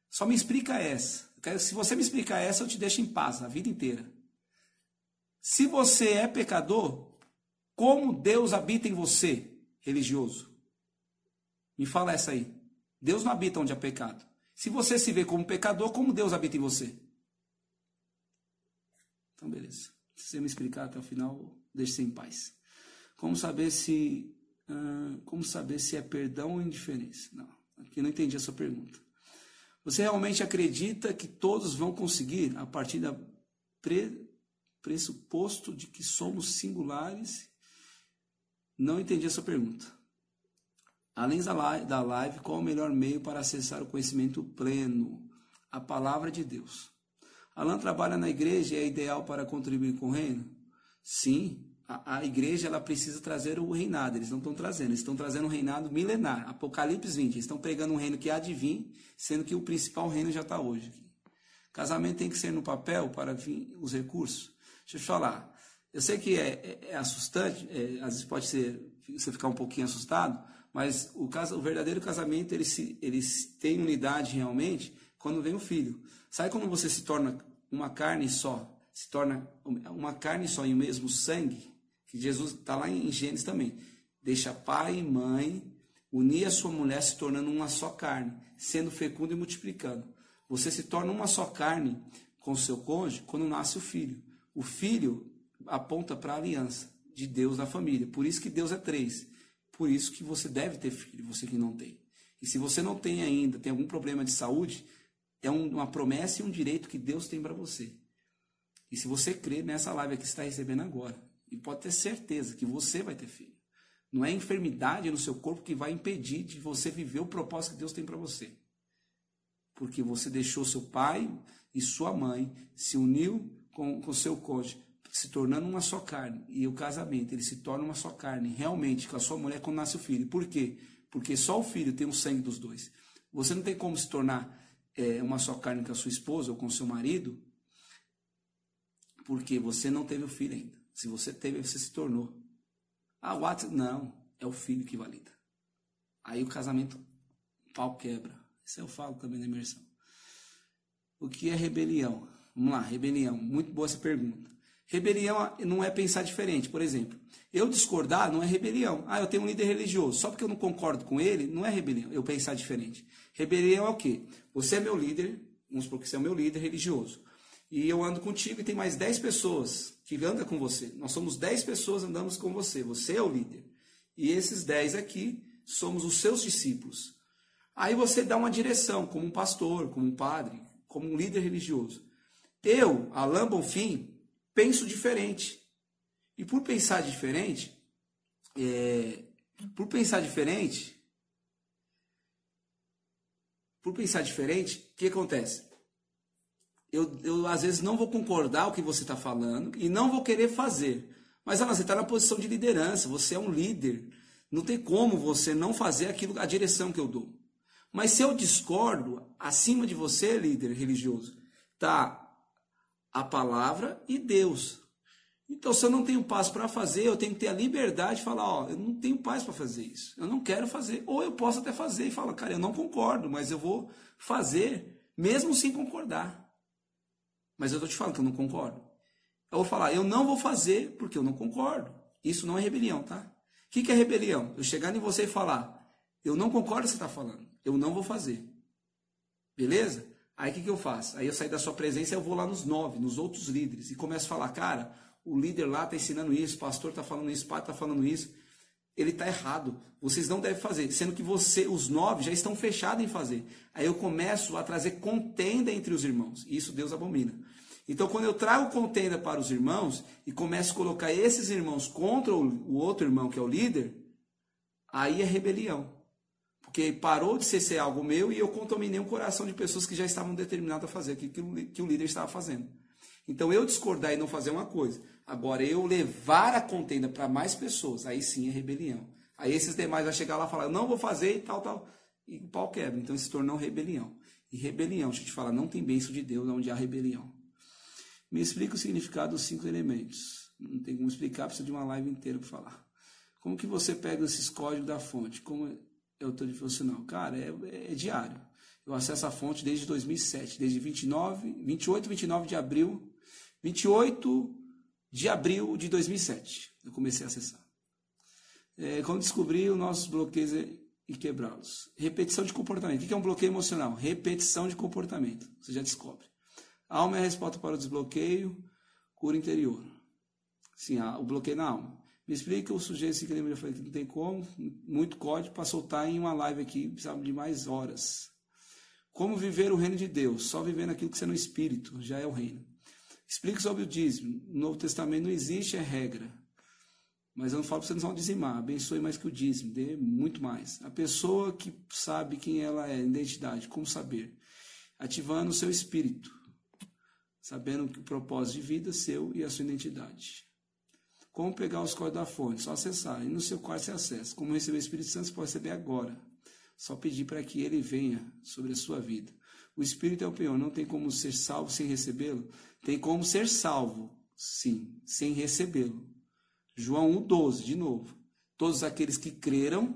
só me explica essa. Se você me explicar essa, eu te deixo em paz a vida inteira. Se você é pecador, como Deus habita em você, religioso? Me fala essa aí. Deus não habita onde há pecado. Se você se vê como pecador, como Deus habita em você? Então, beleza. Se você me explicar até o final, deixe você em paz. Como saber se como saber se é perdão ou indiferença? Não, aqui não entendi a sua pergunta. Você realmente acredita que todos vão conseguir a partir da pre, pressuposto de que somos singulares? Não entendi a sua pergunta. Além da live, da live, qual o melhor meio para acessar o conhecimento pleno? A palavra de Deus. Alan trabalha na igreja e é ideal para contribuir com o reino? Sim, a, a, igreja ela precisa trazer o reinado. Eles não estão trazendo, eles estão trazendo um reinado milenar. Apocalipse 20, eles estão pregando um reino que há de vir, sendo que o principal reino já está hoje. Casamento tem que ser no papel para vir os recursos. Deixa eu te falar. Eu sei que é, é, é assustante, é, às vezes pode ser você ficar um pouquinho assustado, mas o, caso, o verdadeiro casamento ele, se, ele tem unidade realmente quando vem o filho. Sabe quando você se torna uma carne só, se torna uma carne só e o mesmo sangue? Que Jesus está lá em Gênesis também. Deixa pai e mãe, unir a sua mulher se tornando uma só carne, sendo fecundo e multiplicando. Você se torna uma só carne com o seu cônjuge quando nasce o filho. O filho aponta para a aliança de Deus na família. Por isso que Deus é três. Por isso que você deve ter filho, você que não tem. E se você não tem ainda, tem algum problema de saúde, é uma promessa e um direito que Deus tem para você. E se você crer nessa live que está recebendo agora, e pode ter certeza que você vai ter filho. Não é enfermidade no seu corpo que vai impedir de você viver o propósito que Deus tem para você. porque você deixou seu pai e sua mãe, se uniu com, com seu cônjuge, se tornando uma só carne. E o casamento, ele se torna uma só carne, realmente, com a sua mulher quando nasce o filho. Por quê? Porque só o filho tem o sangue dos dois. Você não tem como se tornar é, uma só carne com a sua esposa ou com seu marido, porque você não teve o filho ainda. Se você teve, você se tornou. Ah, ato, não, é o filho que valida. Aí o casamento, o pau quebra. Isso eu falo também na imersão. O que é rebelião? Vamos lá, rebelião. Muito boa essa pergunta. Rebelião não é pensar diferente. Por exemplo, eu discordar não é rebelião. Ah, eu tenho um líder religioso. Só porque eu não concordo com ele, não é rebelião. Eu pensar diferente. Rebelião é o quê? Você é meu líder, vamos supor que você é o meu líder religioso. E eu ando contigo e tem mais 10 pessoas que andam com você. Nós somos 10 pessoas andamos com você. Você é o líder. E esses 10 aqui somos os seus discípulos. Aí você dá uma direção, como um pastor, como um padre, como um líder religioso. Eu, Alain Bonfim, penso diferente. E por pensar diferente, é, por pensar diferente, por pensar diferente, o que acontece? Eu, eu às vezes não vou concordar o que você está falando e não vou querer fazer. Mas Alain, você está na posição de liderança, você é um líder. Não tem como você não fazer aquilo, a direção que eu dou. Mas se eu discordo, acima de você, líder religioso, está a palavra e Deus. Então, se eu não tenho paz para fazer, eu tenho que ter a liberdade de falar: Ó, eu não tenho paz para fazer isso. Eu não quero fazer. Ou eu posso até fazer e falar: Cara, eu não concordo, mas eu vou fazer, mesmo sem concordar. Mas eu estou te falando que eu não concordo. Eu vou falar: Eu não vou fazer porque eu não concordo. Isso não é rebelião, tá? O que, que é rebelião? Eu chegar em você e falar: Eu não concordo com o que você está falando. Eu não vou fazer. Beleza? Aí o que, que eu faço? Aí eu saio da sua presença e eu vou lá nos nove, nos outros líderes, e começo a falar, cara, o líder lá está ensinando isso, o pastor está falando isso, o pai está falando isso. Ele está errado. Vocês não devem fazer. Sendo que você, os nove, já estão fechados em fazer. Aí eu começo a trazer contenda entre os irmãos. Isso Deus abomina. Então, quando eu trago contenda para os irmãos e começo a colocar esses irmãos contra o outro irmão, que é o líder, aí é rebelião. Porque parou de ser, ser algo meu e eu contaminei o coração de pessoas que já estavam determinadas a fazer aquilo que o, líder estava fazendo. Então, eu discordar e não fazer uma coisa. Agora, eu levar a contenda para mais pessoas, aí sim é rebelião. Aí esses demais vão chegar lá e falar, não vou fazer e tal, tal. E o pau quebra. Então, se tornou rebelião. E rebelião, deixa eu te falar, não tem bênção de Deus onde há rebelião. Me explica o significado dos cinco elementos. Não tem como explicar, precisa de uma live inteira para falar. Como que você pega esses códigos da fonte? Como eu estou devocional? Cara, é, é, é, diário. Eu acesso a fonte desde 2007, desde 29, 28, 29 de abril, 28 de abril de 2007. Eu comecei a acessar. É, quando descobri os nossos bloqueios e quebrá-los. Repetição de comportamento. O que é um bloqueio emocional? Repetição de comportamento. Você já descobre. alma é a resposta para o desbloqueio, cura interior. Sim, o bloqueio na alma. Me explica o sujeito que eu falei que não tem como, muito código para soltar em uma live aqui, precisava de mais horas. Como viver o reino de Deus? Só vivendo aquilo que você é no espírito, já é o reino. Explica sobre o dízimo. No Novo Testamento não existe a regra. Mas eu não falo para você não dizimar. Abençoe mais que o dízimo, dê muito mais. A pessoa que sabe quem ela é, identidade, como saber? Ativando o seu espírito, sabendo que o propósito de vida é seu e a sua identidade. Como pegar os códigos da fonte? Só acessar. E no seu quarto você acessa. Como receber o Espírito Santo, você pode receber agora. Só pedir para que ele venha sobre a sua vida. O Espírito é o pior. Não tem como ser salvo sem recebê-lo. Tem como ser salvo, sim, sem recebê-lo. João 1,12, de novo. Todos aqueles que creram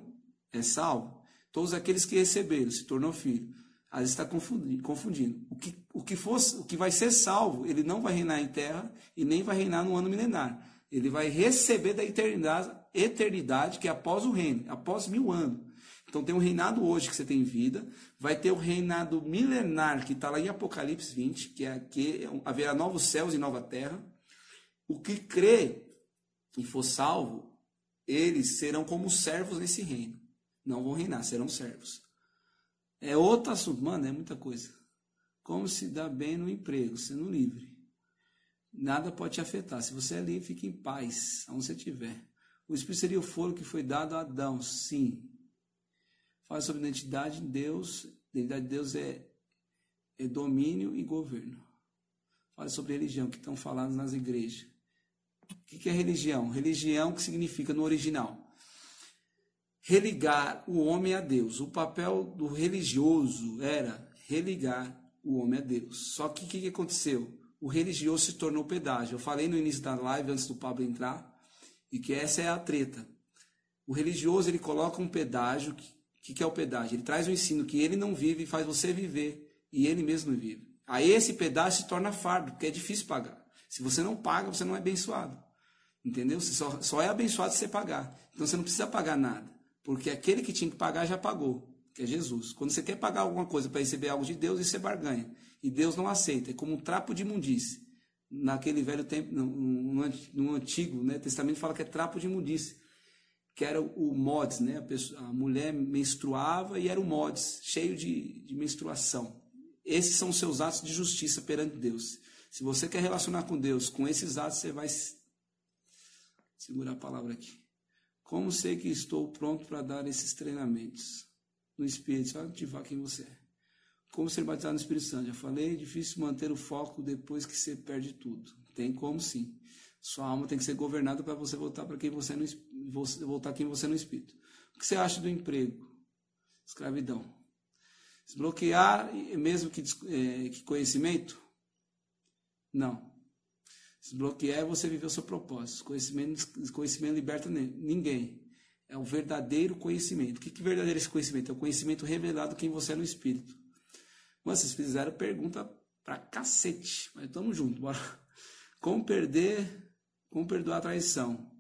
é salvo. Todos aqueles que receberam se tornou filho. Vezes está confundindo. confundindo. O, que, o, que fosse, o que vai ser salvo, ele não vai reinar em terra e nem vai reinar no ano milenar. Ele vai receber da eternidade, eternidade, que é após o reino, após mil anos. Então tem um reinado hoje que você tem vida, vai ter o reinado milenar que está lá em Apocalipse 20, que é que haverá novos céus e nova terra. O que crê e for salvo, eles serão como servos nesse reino. Não vão reinar, serão servos. É outro assunto, mano, é muita coisa. Como se dá bem no emprego, sendo livre. Nada pode te afetar. Se você é livre, fique em paz, aonde você estiver. O Espírito seria o foro que foi dado a Adão, sim. Fala sobre identidade de Deus. Identidade de Deus é, é domínio e governo. Fala sobre religião que estão falando nas igrejas. O que é religião? Religião que significa no original religar o homem a Deus. O papel do religioso era religar o homem a Deus. Só que o que, que aconteceu? O religioso se tornou pedágio. Eu falei no início da live, antes do Pablo entrar, e que essa é a treta. O religioso ele coloca um pedágio. O que, que é o pedágio? Ele traz um ensino que ele não vive e faz você viver, e ele mesmo vive. Aí esse pedágio se torna fardo, porque é difícil pagar. Se você não paga, você não é abençoado. Entendeu? Você só, só é abençoado se você pagar. Então você não precisa pagar nada. Porque aquele que tinha que pagar já pagou, que é Jesus. Quando você quer pagar alguma coisa para receber algo de Deus, isso é barganha. E Deus não aceita. É como um trapo de imundície. Naquele velho tempo, no, Antigo né, Testamento, fala que é trapo de imundície. Que era o mods, né? A, pessoa, a mulher menstruava e era o mods, cheio de, de menstruação. Esses são os seus atos de justiça perante Deus. Se você quer relacionar com Deus com esses atos, você vai segurar a palavra aqui. Como sei que estou pronto para dar esses treinamentos no Espírito? Só ativar quem você é. Como ser batizado no Espírito Santo? Já falei, é difícil manter o foco depois que você perde tudo. Tem como sim. Sua alma tem que ser governada para você voltar para quem você é no voltar quem você é no Espírito. O que você acha do emprego? Escravidão. Desbloquear mesmo que, é, que conhecimento? Não. Desbloquear é você viver o seu propósito. Conhecimento, conhecimento liberta ninguém. É o verdadeiro conhecimento. O que é verdadeiro esse conhecimento? É o conhecimento revelado quem você é no Espírito. Mas vocês fizeram pergunta pra cacete. Mas tamo junto, bora. Como perder, como perdoar a traição?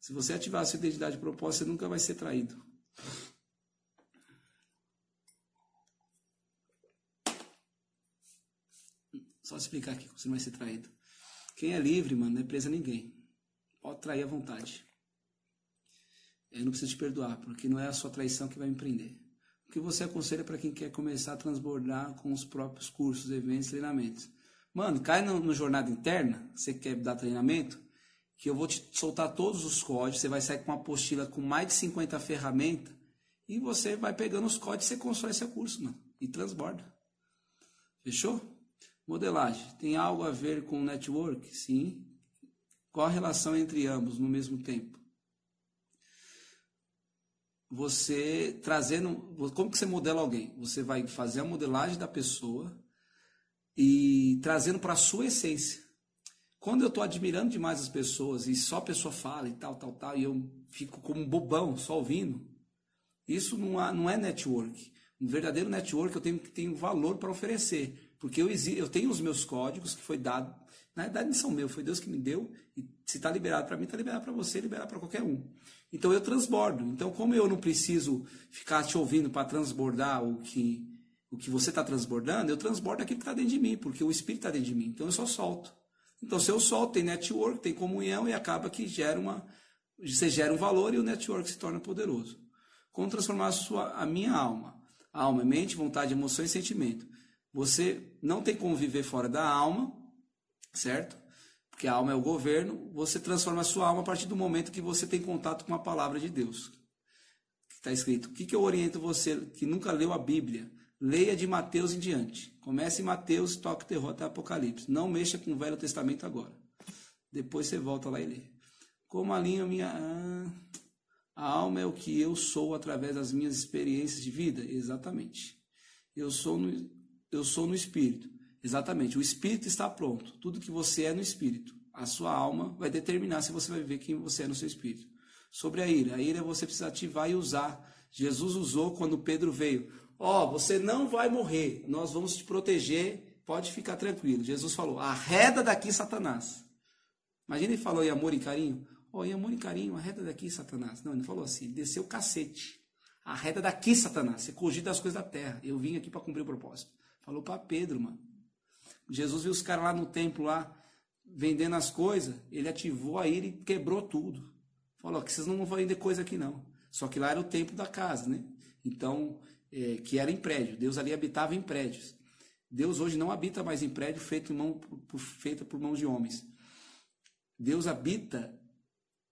Se você ativar a sua identidade de propósito, você nunca vai ser traído. Só explicar aqui, você não vai ser traído. Quem é livre, mano, não é preso a ninguém. Pode trair à vontade. Eu não preciso te perdoar, porque não é a sua traição que vai me prender. Que você aconselha para quem quer começar a transbordar com os próprios cursos, eventos, treinamentos? Mano, cai no, no Jornada Interna, você quer dar treinamento, que eu vou te soltar todos os códigos, você vai sair com uma apostila com mais de 50 ferramentas, e você vai pegando os códigos e você constrói seu curso, mano, e transborda. Fechou? Modelagem. Tem algo a ver com network? Sim. Qual a relação entre ambos no mesmo tempo? Você trazendo. Como que você modela alguém? Você vai fazer a modelagem da pessoa e trazendo para a sua essência. Quando eu estou admirando demais as pessoas e só a pessoa fala e tal, tal, tal, e eu fico como um bobão só ouvindo, isso não, há, não é network. Um verdadeiro network eu tenho que ter valor para oferecer. Porque eu, eu tenho os meus códigos que foi dado. Na verdade, não são meus, foi Deus que me deu. E se está liberado para mim, está liberado para você, liberado para qualquer um. Então eu transbordo. Então, como eu não preciso ficar te ouvindo para transbordar o que, o que você está transbordando, eu transbordo aquilo que está dentro de mim, porque o Espírito está dentro de mim. Então eu só solto. Então, se eu solto, tem network, tem comunhão e acaba que gera uma. Você gera um valor e o network se torna poderoso. Como transformar a, sua, a minha alma? Alma é mente, vontade, emoção e sentimento. Você não tem como viver fora da alma, certo? Porque a alma é o governo. Você transforma a sua alma a partir do momento que você tem contato com a palavra de Deus. Está escrito. O que, que eu oriento você que nunca leu a Bíblia? Leia de Mateus em diante. Comece em Mateus, toque terror até Apocalipse. Não mexa com o Velho Testamento agora. Depois você volta lá e lê. Como alinho minha. Ah, a alma é o que eu sou através das minhas experiências de vida? Exatamente. Eu sou no, eu sou no espírito. Exatamente, o espírito está pronto. Tudo que você é no espírito. A sua alma vai determinar se você vai ver quem você é no seu espírito. Sobre a ira, a ira você precisa ativar e usar. Jesus usou quando Pedro veio. Ó, oh, você não vai morrer, nós vamos te proteger, pode ficar tranquilo. Jesus falou: arreda daqui, Satanás. Imagina ele falou em amor e carinho. Ó, oh, em amor e carinho, arreda daqui, Satanás. Não, ele falou assim, desceu o cacete. Arreda daqui, Satanás. Você cogita as coisas da terra. Eu vim aqui para cumprir o propósito. Falou para Pedro, mano. Jesus viu os caras lá no templo, lá, vendendo as coisas. Ele ativou a ira e quebrou tudo. Falou que vocês não vão vender coisa aqui, não. Só que lá era o templo da casa, né? Então, é, que era em prédio. Deus ali habitava em prédios. Deus hoje não habita mais em prédio feito, mão, por, feito por mãos de homens. Deus habita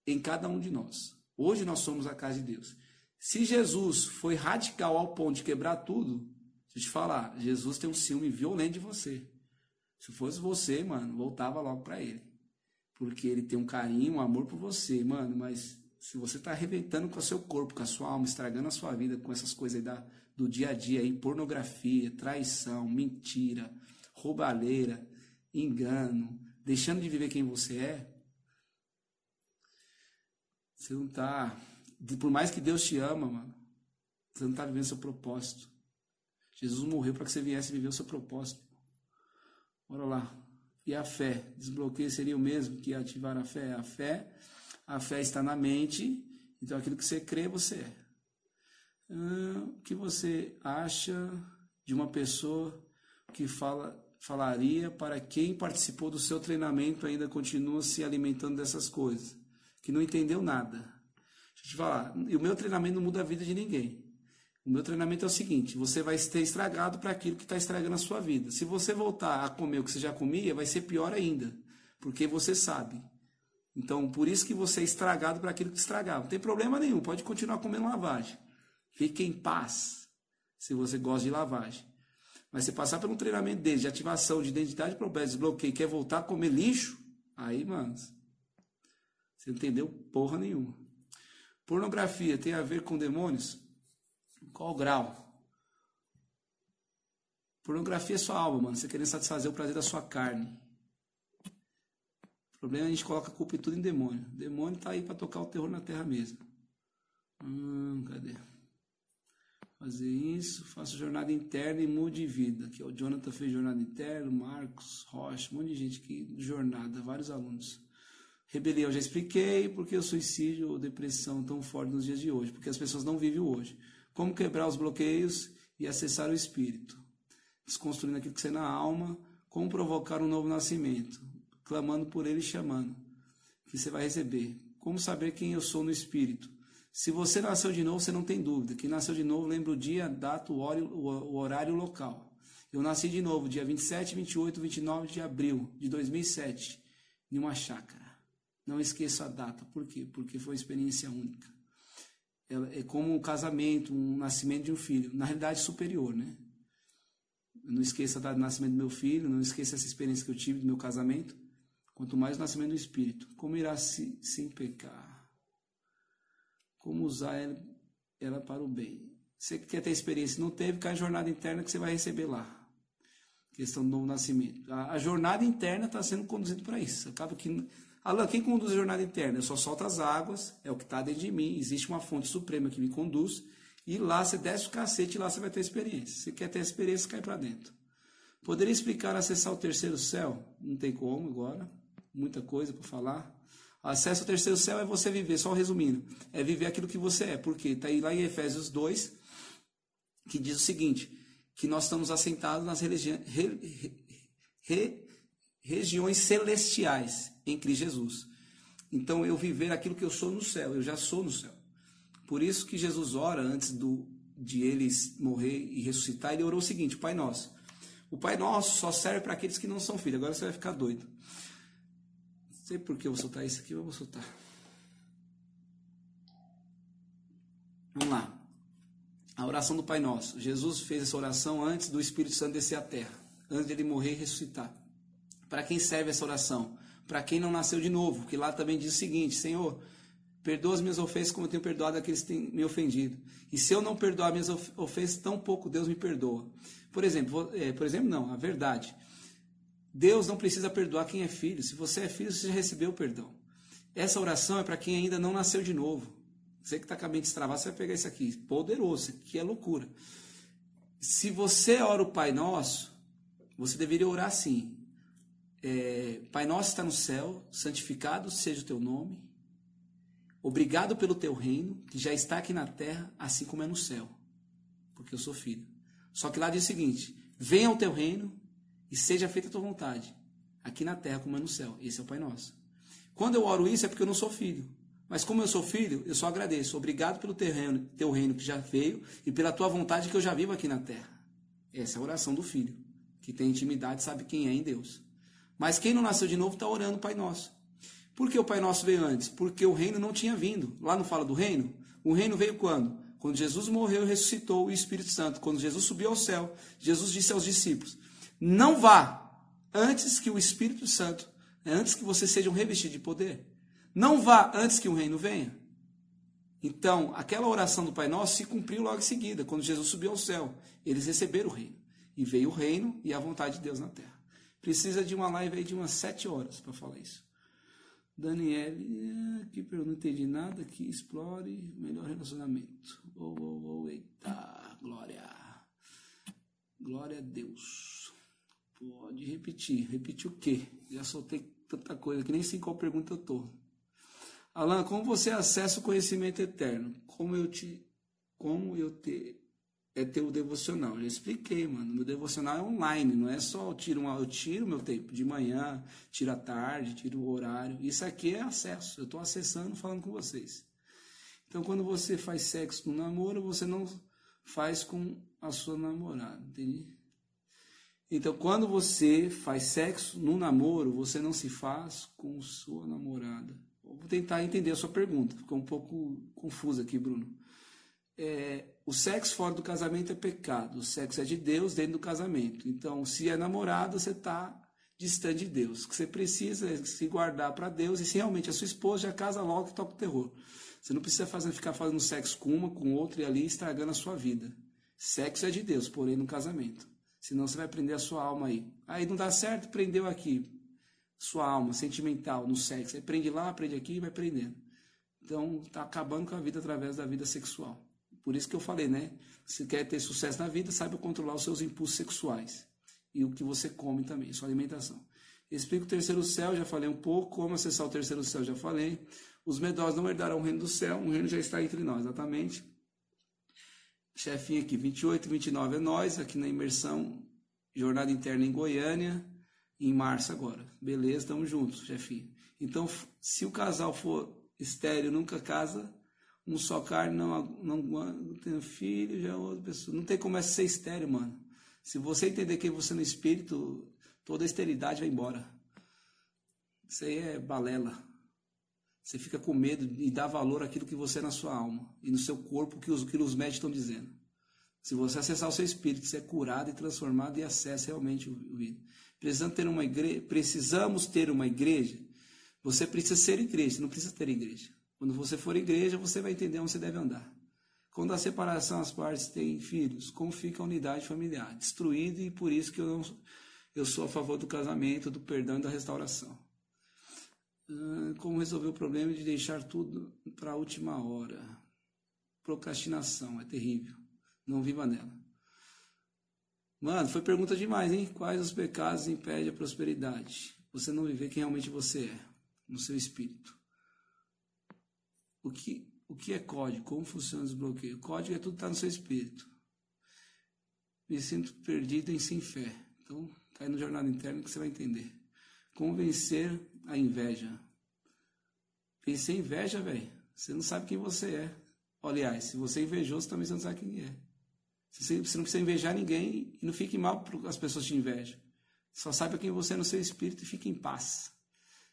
em cada um de nós. Hoje nós somos a casa de Deus. Se Jesus foi radical ao ponto de quebrar tudo, Deixa eu te falar, Jesus tem um ciúme violento de você. Se fosse você, mano, voltava logo para ele. Porque ele tem um carinho, um amor por você, mano, mas se você está arrebentando com o seu corpo, com a sua alma, estragando a sua vida com essas coisas aí da, do dia a dia, aí, pornografia, traição, mentira, roubalheira, engano, deixando de viver quem você é, você não está. Por mais que Deus te ama, mano, você não está vivendo seu propósito. Jesus morreu para que você viesse viver o seu propósito. Bora lá. E a fé? Desbloqueio seria o mesmo que ativar a fé? A fé, a fé está na mente, então aquilo que você crê, você é. O que você acha de uma pessoa que fala, falaria para quem participou do seu treinamento ainda continua se alimentando dessas coisas? Que não entendeu nada. Deixa eu te falar, e o meu treinamento não muda a vida de ninguém. O meu treinamento é o seguinte: você vai ter estragado para aquilo que está estragando a sua vida. Se você voltar a comer o que você já comia, vai ser pior ainda, porque você sabe. Então, por isso que você é estragado para aquilo que estragava. Não tem problema nenhum, pode continuar comendo lavagem. Fique em paz, se você gosta de lavagem. Mas se passar por um treinamento dele, de ativação, de identidade propósito, desbloqueio, quer voltar a comer lixo, aí, mano, você não entendeu porra nenhuma. Pornografia tem a ver com demônios? Qual grau? Pornografia é sua alma, mano. Você querendo satisfazer o prazer da sua carne. O problema é a gente coloca a culpa em tudo em demônio. O demônio tá aí para tocar o terror na terra mesmo. Hum, cadê? Fazer isso, faço jornada interna e mude de vida. Que é o Jonathan fez jornada interna, o Marcos, Rocha, um monte de gente aqui, jornada, vários alunos. Rebelião, já expliquei porque o suicídio ou depressão tão forte nos dias de hoje, porque as pessoas não vivem hoje. Como quebrar os bloqueios e acessar o espírito? Desconstruindo aquilo que você é na alma, como provocar um novo nascimento? Clamando por ele e chamando, que você vai receber. Como saber quem eu sou no espírito? Se você nasceu de novo, você não tem dúvida. Quem nasceu de novo, lembra o dia, a data, o horário, o horário local. Eu nasci de novo, dia 27, 28, 29 de abril de 2007, em uma chácara. Não esqueça a data. Por quê? Porque foi uma experiência única é como um casamento, um nascimento de um filho, na realidade superior, né? não esqueça do nascimento do meu filho, não esqueça essa experiência que eu tive do meu casamento, quanto mais o nascimento do Espírito. Como irá se, sem pecar? Como usar ela, ela para o bem? Você que quer ter experiência, não teve, cai a jornada interna que você vai receber lá. Questão do novo nascimento. A, a jornada interna está sendo conduzida para isso. Acaba que Alain, quem conduz a jornada interna? Eu só solto as águas, é o que está dentro de mim. Existe uma fonte suprema que me conduz. E lá você desce o cacete e lá você vai ter experiência. Se quer ter experiência, cai para dentro. Poderia explicar acessar o terceiro céu? Não tem como agora. Muita coisa para falar. Acesso ao terceiro céu é você viver, só resumindo, é viver aquilo que você é. Porque está aí lá em Efésios 2, que diz o seguinte: que nós estamos assentados nas re, re, regiões celestiais em Cristo Jesus. Então eu viver aquilo que eu sou no céu, eu já sou no céu. Por isso que Jesus ora antes do, de eles morrer e ressuscitar, ele orou o seguinte: Pai Nosso. O Pai Nosso só serve para aqueles que não são filhos. Agora você vai ficar doido. Não sei por que eu vou soltar isso aqui, mas vou soltar. Vamos lá. A oração do Pai Nosso. Jesus fez essa oração antes do Espírito Santo descer à terra, antes de ele morrer e ressuscitar. Para quem serve essa oração? Para quem não nasceu de novo, que lá também diz o seguinte: Senhor, perdoa as minhas ofensas como eu tenho perdoado aqueles que têm me ofendido. E se eu não perdoar minhas ofensas, tão pouco Deus me perdoa. Por exemplo, é, por exemplo, não, a verdade. Deus não precisa perdoar quem é filho. Se você é filho, você já recebeu o perdão. Essa oração é para quem ainda não nasceu de novo. Você que está com a mente destravada, você vai pegar isso aqui. Poderoso, aqui é loucura. Se você ora o Pai Nosso, você deveria orar assim: é, Pai nosso está no céu, santificado seja o teu nome. Obrigado pelo teu reino, que já está aqui na terra, assim como é no céu. Porque eu sou filho. Só que lá diz o seguinte: venha ao teu reino e seja feita a tua vontade, aqui na terra como é no céu. Esse é o Pai Nosso. Quando eu oro isso é porque eu não sou filho. Mas como eu sou filho, eu só agradeço. Obrigado pelo teu reino, teu reino que já veio e pela tua vontade que eu já vivo aqui na terra. Essa é a oração do filho, que tem intimidade, sabe quem é em Deus. Mas quem não nasceu de novo está orando o Pai Nosso. Por que o Pai Nosso veio antes? Porque o reino não tinha vindo. Lá não fala do reino? O reino veio quando? Quando Jesus morreu e ressuscitou o Espírito Santo, quando Jesus subiu ao céu, Jesus disse aos discípulos: Não vá antes que o Espírito Santo, antes que vocês sejam revestidos de poder. Não vá antes que o reino venha. Então, aquela oração do Pai Nosso se cumpriu logo em seguida, quando Jesus subiu ao céu. Eles receberam o reino. E veio o reino e a vontade de Deus na terra. Precisa de uma live aí de umas sete horas para falar isso. Daniele, que eu não entendi nada, que explore melhor relacionamento. Oh, oh, oh, eita, glória. Glória a Deus. Pode repetir. Repetir o quê? Já soltei tanta coisa que nem sei qual pergunta eu tô. Alan, como você acessa o conhecimento eterno? Como eu te como eu te é ter o devocional. Já expliquei, mano. Meu devocional é online, não é só eu tiro, uma, eu tiro meu tempo de manhã, tiro à tarde, tiro o horário. Isso aqui é acesso. Eu estou acessando, falando com vocês. Então, quando você faz sexo no namoro, você não faz com a sua namorada, entende? Então, quando você faz sexo no namoro, você não se faz com sua namorada. Vou tentar entender a sua pergunta, ficou um pouco confusa aqui, Bruno. É, o sexo fora do casamento é pecado. O sexo é de Deus dentro do casamento. Então, se é namorado, você está distante de Deus. O que você precisa é se guardar para Deus. E se realmente a sua esposa, já casa logo e toca o terror. Você não precisa fazer, ficar fazendo sexo com uma, com outra e ali estragando a sua vida. Sexo é de Deus, porém no casamento. Senão você vai prender a sua alma aí. Aí não dá certo, prendeu aqui. Sua alma sentimental no sexo. Aí prende lá, prende aqui e vai prendendo. Então, está acabando com a vida através da vida sexual. Por isso que eu falei, né? Se quer ter sucesso na vida, saiba controlar os seus impulsos sexuais. E o que você come também, sua alimentação. Explico o terceiro céu, já falei um pouco. Como acessar o terceiro céu, já falei. Os medrosos não herdarão o reino do céu, o reino já está entre nós, exatamente. Chefinho aqui, 28 e 29 é nós, aqui na imersão, jornada interna em Goiânia, em março agora. Beleza, estamos juntos, chefinho. Então, se o casal for estéreo, nunca casa, um só carne, não, não, tem filho, já é outra pessoa. Não tem como é ser estéreo, mano. Se você entender quem você é no espírito, toda a esterilidade vai embora. Isso aí é balela. Você fica com medo de dar valor àquilo que você é na sua alma e no seu corpo, que os, que os médicos estão dizendo. Se você acessar o seu espírito, você é curado e transformado e acessa realmente o vida. Precisamos ter uma igreja, precisamos ter uma igreja. Você precisa ser igreja, não precisa ter igreja. Quando você for igreja, você vai entender onde você deve andar. Quando a separação, as partes têm filhos, como fica a unidade familiar? Destruída e por isso que eu, não, eu sou a favor do casamento, do perdão e da restauração. Ah, como resolver o problema de deixar tudo para a última hora? Procrastinação, é terrível. Não viva nela. Mano, foi pergunta demais, hein? Quais os pecados impedem a prosperidade? Você não viver quem realmente você é, no seu espírito. O que, o que é código? Como funciona o desbloqueio? Código é tudo que está no seu espírito. Me sinto perdido em sem fé. Então, cai no jornada interna que você vai entender. Como vencer a inveja? Vencer inveja, velho. Você não sabe quem você é. Aliás, se você é invejoso, também você não sabe quem é. Você não precisa invejar ninguém e não fique mal porque as pessoas te invejam. Só saiba quem você é no seu espírito e fique em paz.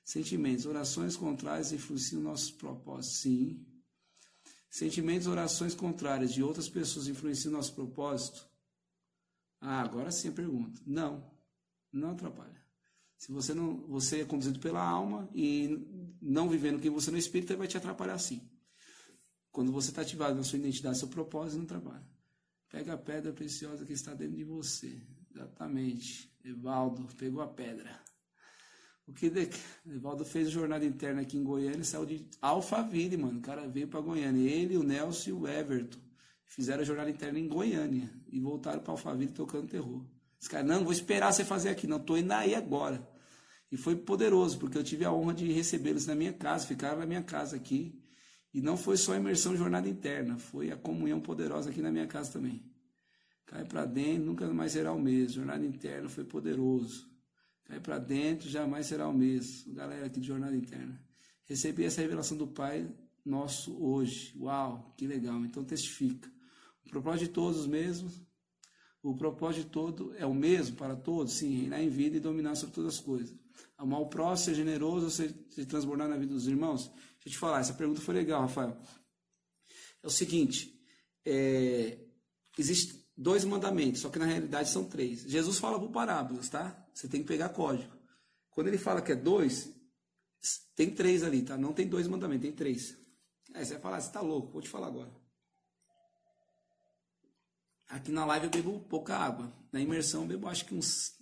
Sentimentos, orações contrárias influenciam nossos propósitos? Sim. Sentimentos, orações contrárias de outras pessoas influenciam nosso propósito? Ah, agora sim a pergunta. Não, não atrapalha. Se você não, você é conduzido pela alma e não vivendo quem você no espírito, ele vai te atrapalhar sim. Quando você está ativado na sua identidade, seu propósito, não atrapalha. Pega a pedra preciosa que está dentro de você. Exatamente. Evaldo pegou a pedra. O que de... Evaldo fez jornada interna aqui em Goiânia, saiu de Alphaville, mano. O cara veio para Goiânia. Ele, o Nelson e o Everton fizeram a jornada interna em Goiânia e voltaram para Alphaville tocando terror. Os caras, não, vou esperar você fazer aqui, não, tô indo aí agora. E foi poderoso, porque eu tive a honra de recebê-los na minha casa, ficaram na minha casa aqui. E não foi só a imersão jornada interna, foi a comunhão poderosa aqui na minha casa também. Cai para dentro, nunca mais será o mesmo. Jornada interna foi poderoso. Cai para dentro, jamais será o mesmo. Galera aqui de jornada interna. Recebi essa revelação do Pai nosso hoje. Uau, que legal. Então testifica. O propósito de todos os mesmos. O propósito todo é o mesmo para todos, sim, reinar em vida e dominar sobre todas as coisas. Amar o próximo, ser generoso, ser, se transbordar na vida dos irmãos. Deixa eu te falar, essa pergunta foi legal, Rafael. É o seguinte, é, existem dois mandamentos, só que na realidade são três. Jesus fala por parábolas, tá? Você tem que pegar código. Quando ele fala que é dois, tem três ali, tá? Não tem dois mandamentos, tem três. Aí você vai falar, você tá louco, vou te falar agora. Aqui na live eu bebo pouca água. Na imersão eu bebo acho que uns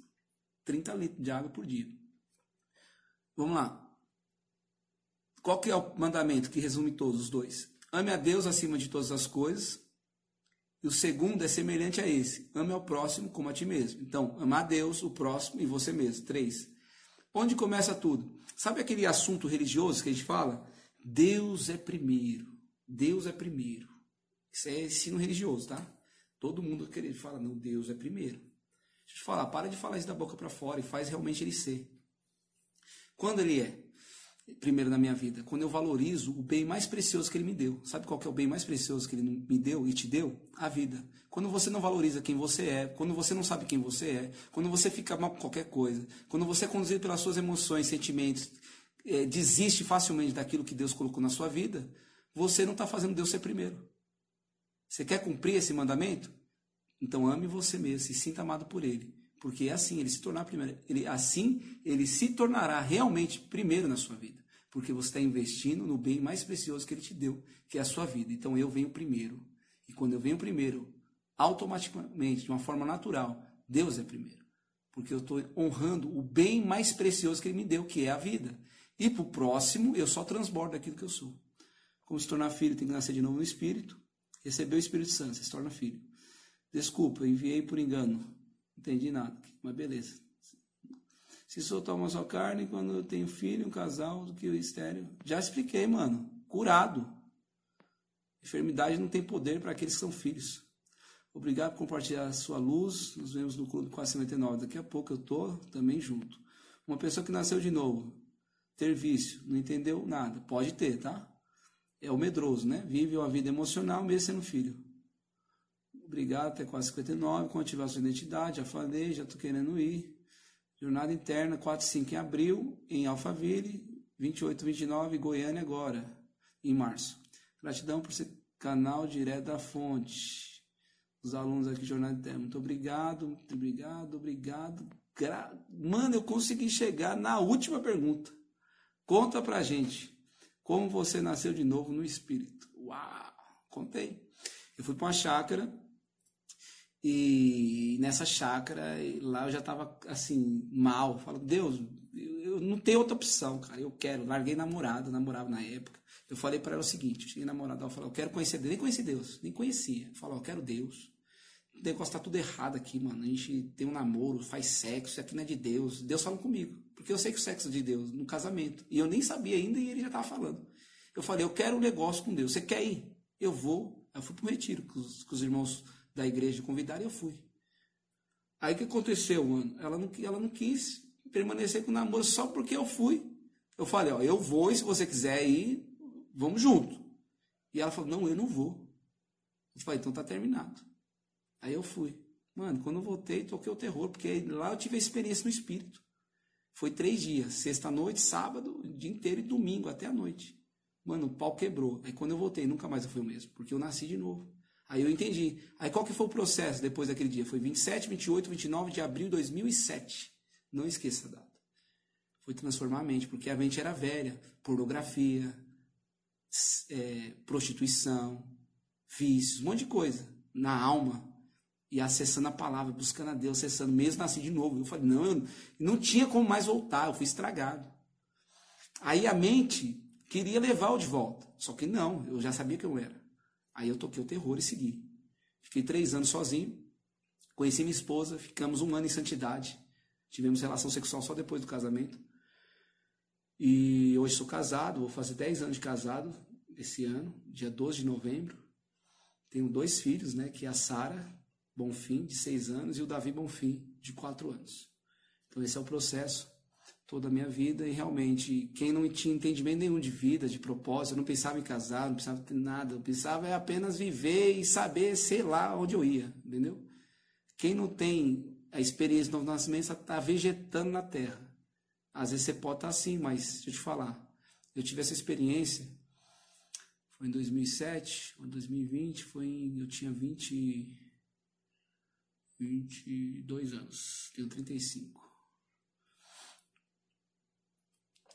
30 litros de água por dia. Vamos lá. Qual que é o mandamento que resume todos os dois? Ame a Deus acima de todas as coisas. O segundo é semelhante a esse. Ame ao próximo como a ti mesmo. Então, amar a Deus, o próximo e você mesmo. Três. Onde começa tudo? Sabe aquele assunto religioso que a gente fala? Deus é primeiro. Deus é primeiro. Isso é ensino religioso, tá? Todo mundo querer fala, não, Deus é primeiro. Deixa eu te falar, para de falar isso da boca para fora e faz realmente ele ser. Quando ele é primeiro na minha vida? Quando eu valorizo o bem mais precioso que ele me deu. Sabe qual que é o bem mais precioso que ele me deu e te deu? A vida. Quando você não valoriza quem você é, quando você não sabe quem você é, quando você fica mal com qualquer coisa, quando você é conduzido pelas suas emoções, sentimentos, é, desiste facilmente daquilo que Deus colocou na sua vida, você não está fazendo Deus ser primeiro. Você quer cumprir esse mandamento? Então ame você mesmo, se sinta amado por Ele. Porque é assim, ele se tornar primeiro. Ele, assim, ele se tornará realmente primeiro na sua vida. Porque você está investindo no bem mais precioso que ele te deu, que é a sua vida. Então eu venho primeiro. E quando eu venho primeiro, automaticamente, de uma forma natural, Deus é primeiro. Porque eu estou honrando o bem mais precioso que ele me deu, que é a vida. E para o próximo, eu só transbordo aquilo que eu sou. Como se tornar filho, tem que nascer de novo no Espírito. Receber o Espírito Santo, se torna filho. Desculpa, enviei por engano. Entendi nada, mas beleza. Se soltar uma só carne quando eu tenho filho, um casal, do que o estéreo. Já expliquei, mano. Curado. Enfermidade não tem poder para aqueles que são filhos. Obrigado por compartilhar a sua luz. Nos vemos no Clube 459. Daqui a pouco eu tô também junto. Uma pessoa que nasceu de novo, ter vício, não entendeu nada. Pode ter, tá? É o medroso, né? Vive uma vida emocional mesmo sendo filho. Obrigado, até quase 59. Quando ativar sua identidade, já falei, já estou querendo ir. Jornada interna, 4 e 5 em abril, em Alphaville, 28 29 Goiânia agora, em março. Gratidão por ser canal direto da fonte. Os alunos aqui, Jornada Interna, muito obrigado, muito obrigado, obrigado. Gra... Mano, eu consegui chegar na última pergunta. Conta pra gente como você nasceu de novo no espírito. Uau! Contei. Eu fui para uma chácara e nessa chácara, lá eu já estava assim, mal. Falo, Deus, eu não tenho outra opção, cara. Eu quero. Larguei namorado, namorava na época. Eu falei para ela o seguinte: cheguei namorado, ela falou, eu quero conhecer Deus. Nem conheci Deus, nem conhecia. Falei, eu quero Deus. O negócio tá tudo errado aqui, mano. A gente tem um namoro, faz sexo, isso aqui não é de Deus. Deus fala comigo. Porque eu sei que o sexo é de Deus, no casamento. E eu nem sabia ainda e ele já estava falando. Eu falei, eu quero um negócio com Deus. Você quer ir? Eu vou. Eu fui para o retiro com os, com os irmãos da igreja convidaram e eu fui. Aí o que aconteceu, mano? Ela não, ela não quis permanecer com o namoro só porque eu fui. Eu falei, ó, eu vou e se você quiser ir, vamos junto. E ela falou, não, eu não vou. Eu falei, então tá terminado. Aí eu fui. Mano, quando eu voltei, toquei o terror, porque lá eu tive a experiência no espírito. Foi três dias, sexta-noite, sábado, dia inteiro e domingo, até a noite. Mano, o pau quebrou. Aí quando eu voltei, nunca mais eu fui o mesmo, porque eu nasci de novo. Aí eu entendi. Aí qual que foi o processo depois daquele dia? Foi 27, 28, 29 de abril de 2007. Não esqueça a data. Foi transformar a mente, porque a mente era velha. Pornografia, é, prostituição, vícios, um monte de coisa. Na alma. E acessando a palavra, buscando a Deus, acessando, mesmo nasci de novo. Eu falei, não, eu não tinha como mais voltar, eu fui estragado. Aí a mente queria levar o de volta. Só que não, eu já sabia que eu era. Aí eu toquei o terror e segui. Fiquei três anos sozinho. Conheci minha esposa, ficamos um ano em santidade. Tivemos relação sexual só depois do casamento. E hoje sou casado, vou fazer dez anos de casado esse ano, dia 12 de novembro. Tenho dois filhos, né, que é a Sara Bonfim, de seis anos, e o Davi Bonfim, de quatro anos. Então esse é o processo toda a minha vida e realmente quem não tinha entendimento nenhum de vida, de propósito, não pensava em casar, não pensava em nada, eu pensava em apenas viver e saber, sei lá, onde eu ia, entendeu? Quem não tem a experiência do novo nascimento está vegetando na terra. Às vezes você pode estar tá assim, mas deixa eu te falar, eu tive essa experiência, Foi em 2007, ou 2020, foi em, eu tinha 20, 22 anos, tenho 35.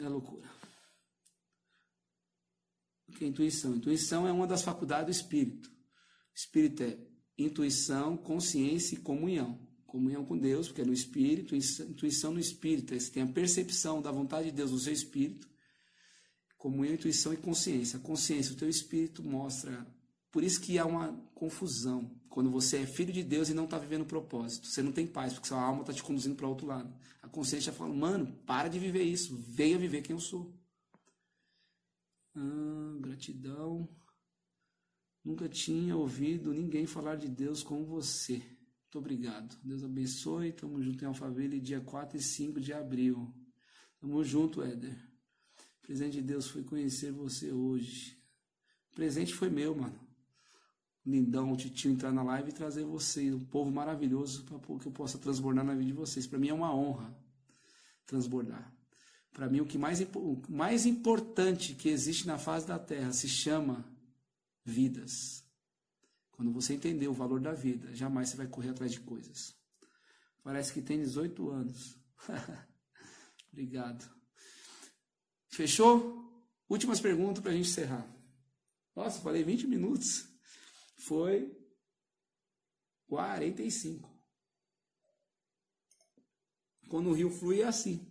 É loucura. O que é intuição? Intuição é uma das faculdades do espírito. Espírito é intuição, consciência e comunhão. Comunhão com Deus, porque é no espírito, intuição no espírito. Você tem a percepção da vontade de Deus no seu espírito. Comunhão, intuição e consciência. A consciência, o teu espírito mostra. Por isso que há uma confusão. Quando você é filho de Deus e não está vivendo o propósito. Você não tem paz, porque sua alma está te conduzindo para outro lado. A consciência fala, mano, para de viver isso. Venha viver quem eu sou. Ah, gratidão. Nunca tinha ouvido ninguém falar de Deus como você. Muito obrigado. Deus abençoe. Tamo junto em Alphaville, dia 4 e 5 de abril. Tamo junto, Éder. Presente de Deus foi conhecer você hoje. O presente foi meu, mano. Lindão, o titio entrar na live e trazer vocês, um povo maravilhoso, para que eu possa transbordar na vida de vocês. Para mim é uma honra transbordar. Para mim, o que mais, o mais importante que existe na face da Terra se chama vidas. Quando você entender o valor da vida, jamais você vai correr atrás de coisas. Parece que tem 18 anos. Obrigado. Fechou? Últimas perguntas para a gente encerrar. Nossa, falei 20 minutos. Foi 45. Quando o rio flui é assim.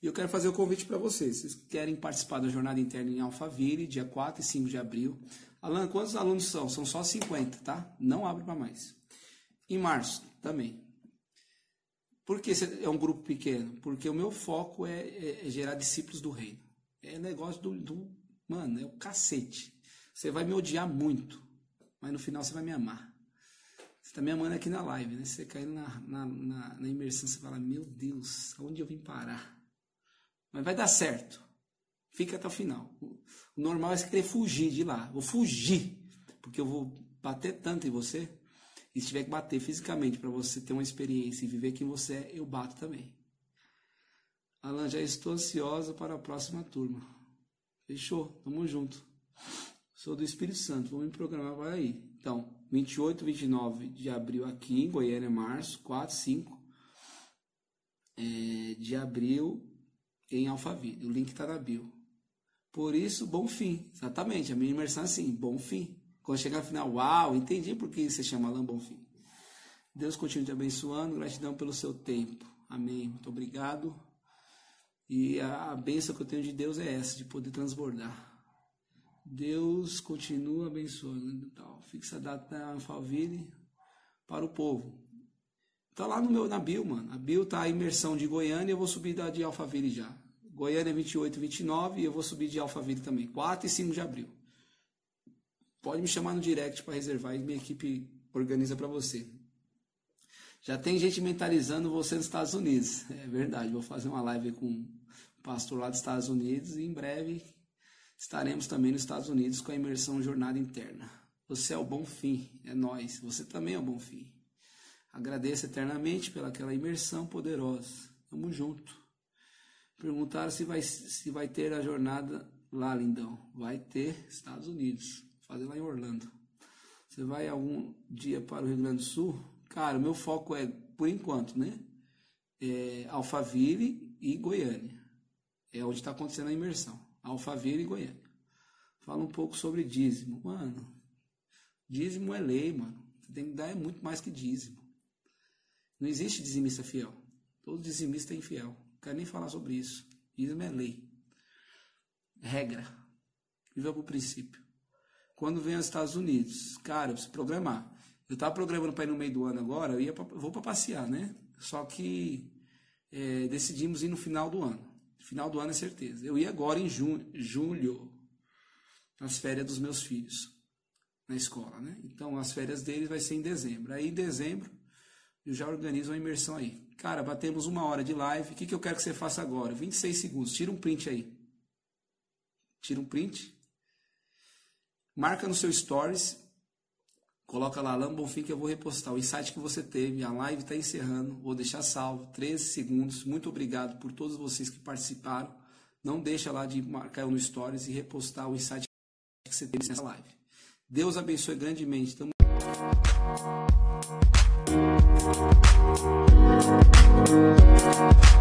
E eu quero fazer o convite para vocês. Vocês querem participar da jornada interna em Alphaville, dia 4 e 5 de abril. Alan, quantos alunos são? São só 50, tá? Não abre para mais. Em março, também. Por que é um grupo pequeno? Porque o meu foco é, é, é gerar discípulos do reino. É negócio do, do. Mano, é o cacete. Você vai me odiar muito, mas no final você vai me amar. Você está me amando aqui na live, né? Você caindo na, na, na, na imersão, você fala: Meu Deus, aonde eu vim parar? Mas vai dar certo. Fica até o final. O normal é você querer fugir de lá. Vou fugir, porque eu vou bater tanto em você. E se tiver que bater fisicamente para você ter uma experiência e viver quem você é, eu bato também. Alan, já estou ansiosa para a próxima turma. Fechou? Tamo junto. Sou do Espírito Santo, vamos me programar para aí. Então, 28, 29 de abril aqui em Goiânia, março, 4, 5 é, de abril em Alphaville. O link está na bio. Por isso, bom fim. Exatamente, a minha imersão é assim, bom fim. Quando chegar no final, uau, entendi por que você chama Alain Bonfim. Deus continue te abençoando, gratidão pelo seu tempo. Amém. Muito obrigado. E a, a bênção que eu tenho de Deus é essa, de poder transbordar. Deus continua abençoando. Então, fixa a data na Alphaville para o povo. Tá lá no meu, na bio, mano. A bio tá a imersão de Goiânia, eu vou subir da de Alphaville já. Goiânia 28 29 e eu vou subir de Alphaville também. 4 e 5 de abril. Pode me chamar no direct para reservar e minha equipe organiza para você. Já tem gente mentalizando você nos Estados Unidos. É verdade, vou fazer uma live com um pastor lá dos Estados Unidos e em breve estaremos também nos Estados Unidos com a imersão Jornada Interna. Você é o bom fim, é nós. Você também é o bom fim. Agradeço eternamente pelaquela imersão poderosa. Tamo junto. Perguntaram se vai, se vai ter a jornada lá, lindão. Vai ter Estados Unidos. Fazer lá em Orlando. Você vai algum dia para o Rio Grande do Sul? Cara, meu foco é, por enquanto, né? É Alphaville e Goiânia. É onde está acontecendo a imersão. Alphaville e Goiânia. Fala um pouco sobre dízimo. Mano, dízimo é lei, mano. Você tem que dar é muito mais que dízimo. Não existe dizimista fiel. Todo dizimista é infiel. Não quero nem falar sobre isso. Dízimo é lei. Regra. Viva por princípio. Quando vem aos Estados Unidos, cara, eu preciso programar. Eu estava programando para ir no meio do ano agora, eu ia pra, vou para passear, né? Só que é, decidimos ir no final do ano. Final do ano é certeza. Eu ia agora em junho, julho, nas férias dos meus filhos, na escola, né? Então as férias deles vai ser em dezembro. Aí em dezembro eu já organizo uma imersão aí. Cara, batemos uma hora de live. O que, que eu quero que você faça agora? 26 segundos. Tira um print aí. Tira um print. Marca no seu stories. Coloca lá, Alan que eu vou repostar o insight que você teve. A live está encerrando. Vou deixar salvo. 13 segundos. Muito obrigado por todos vocês que participaram. Não deixa lá de marcar no stories e repostar o insight que você teve nessa live. Deus abençoe grandemente. Tamo you.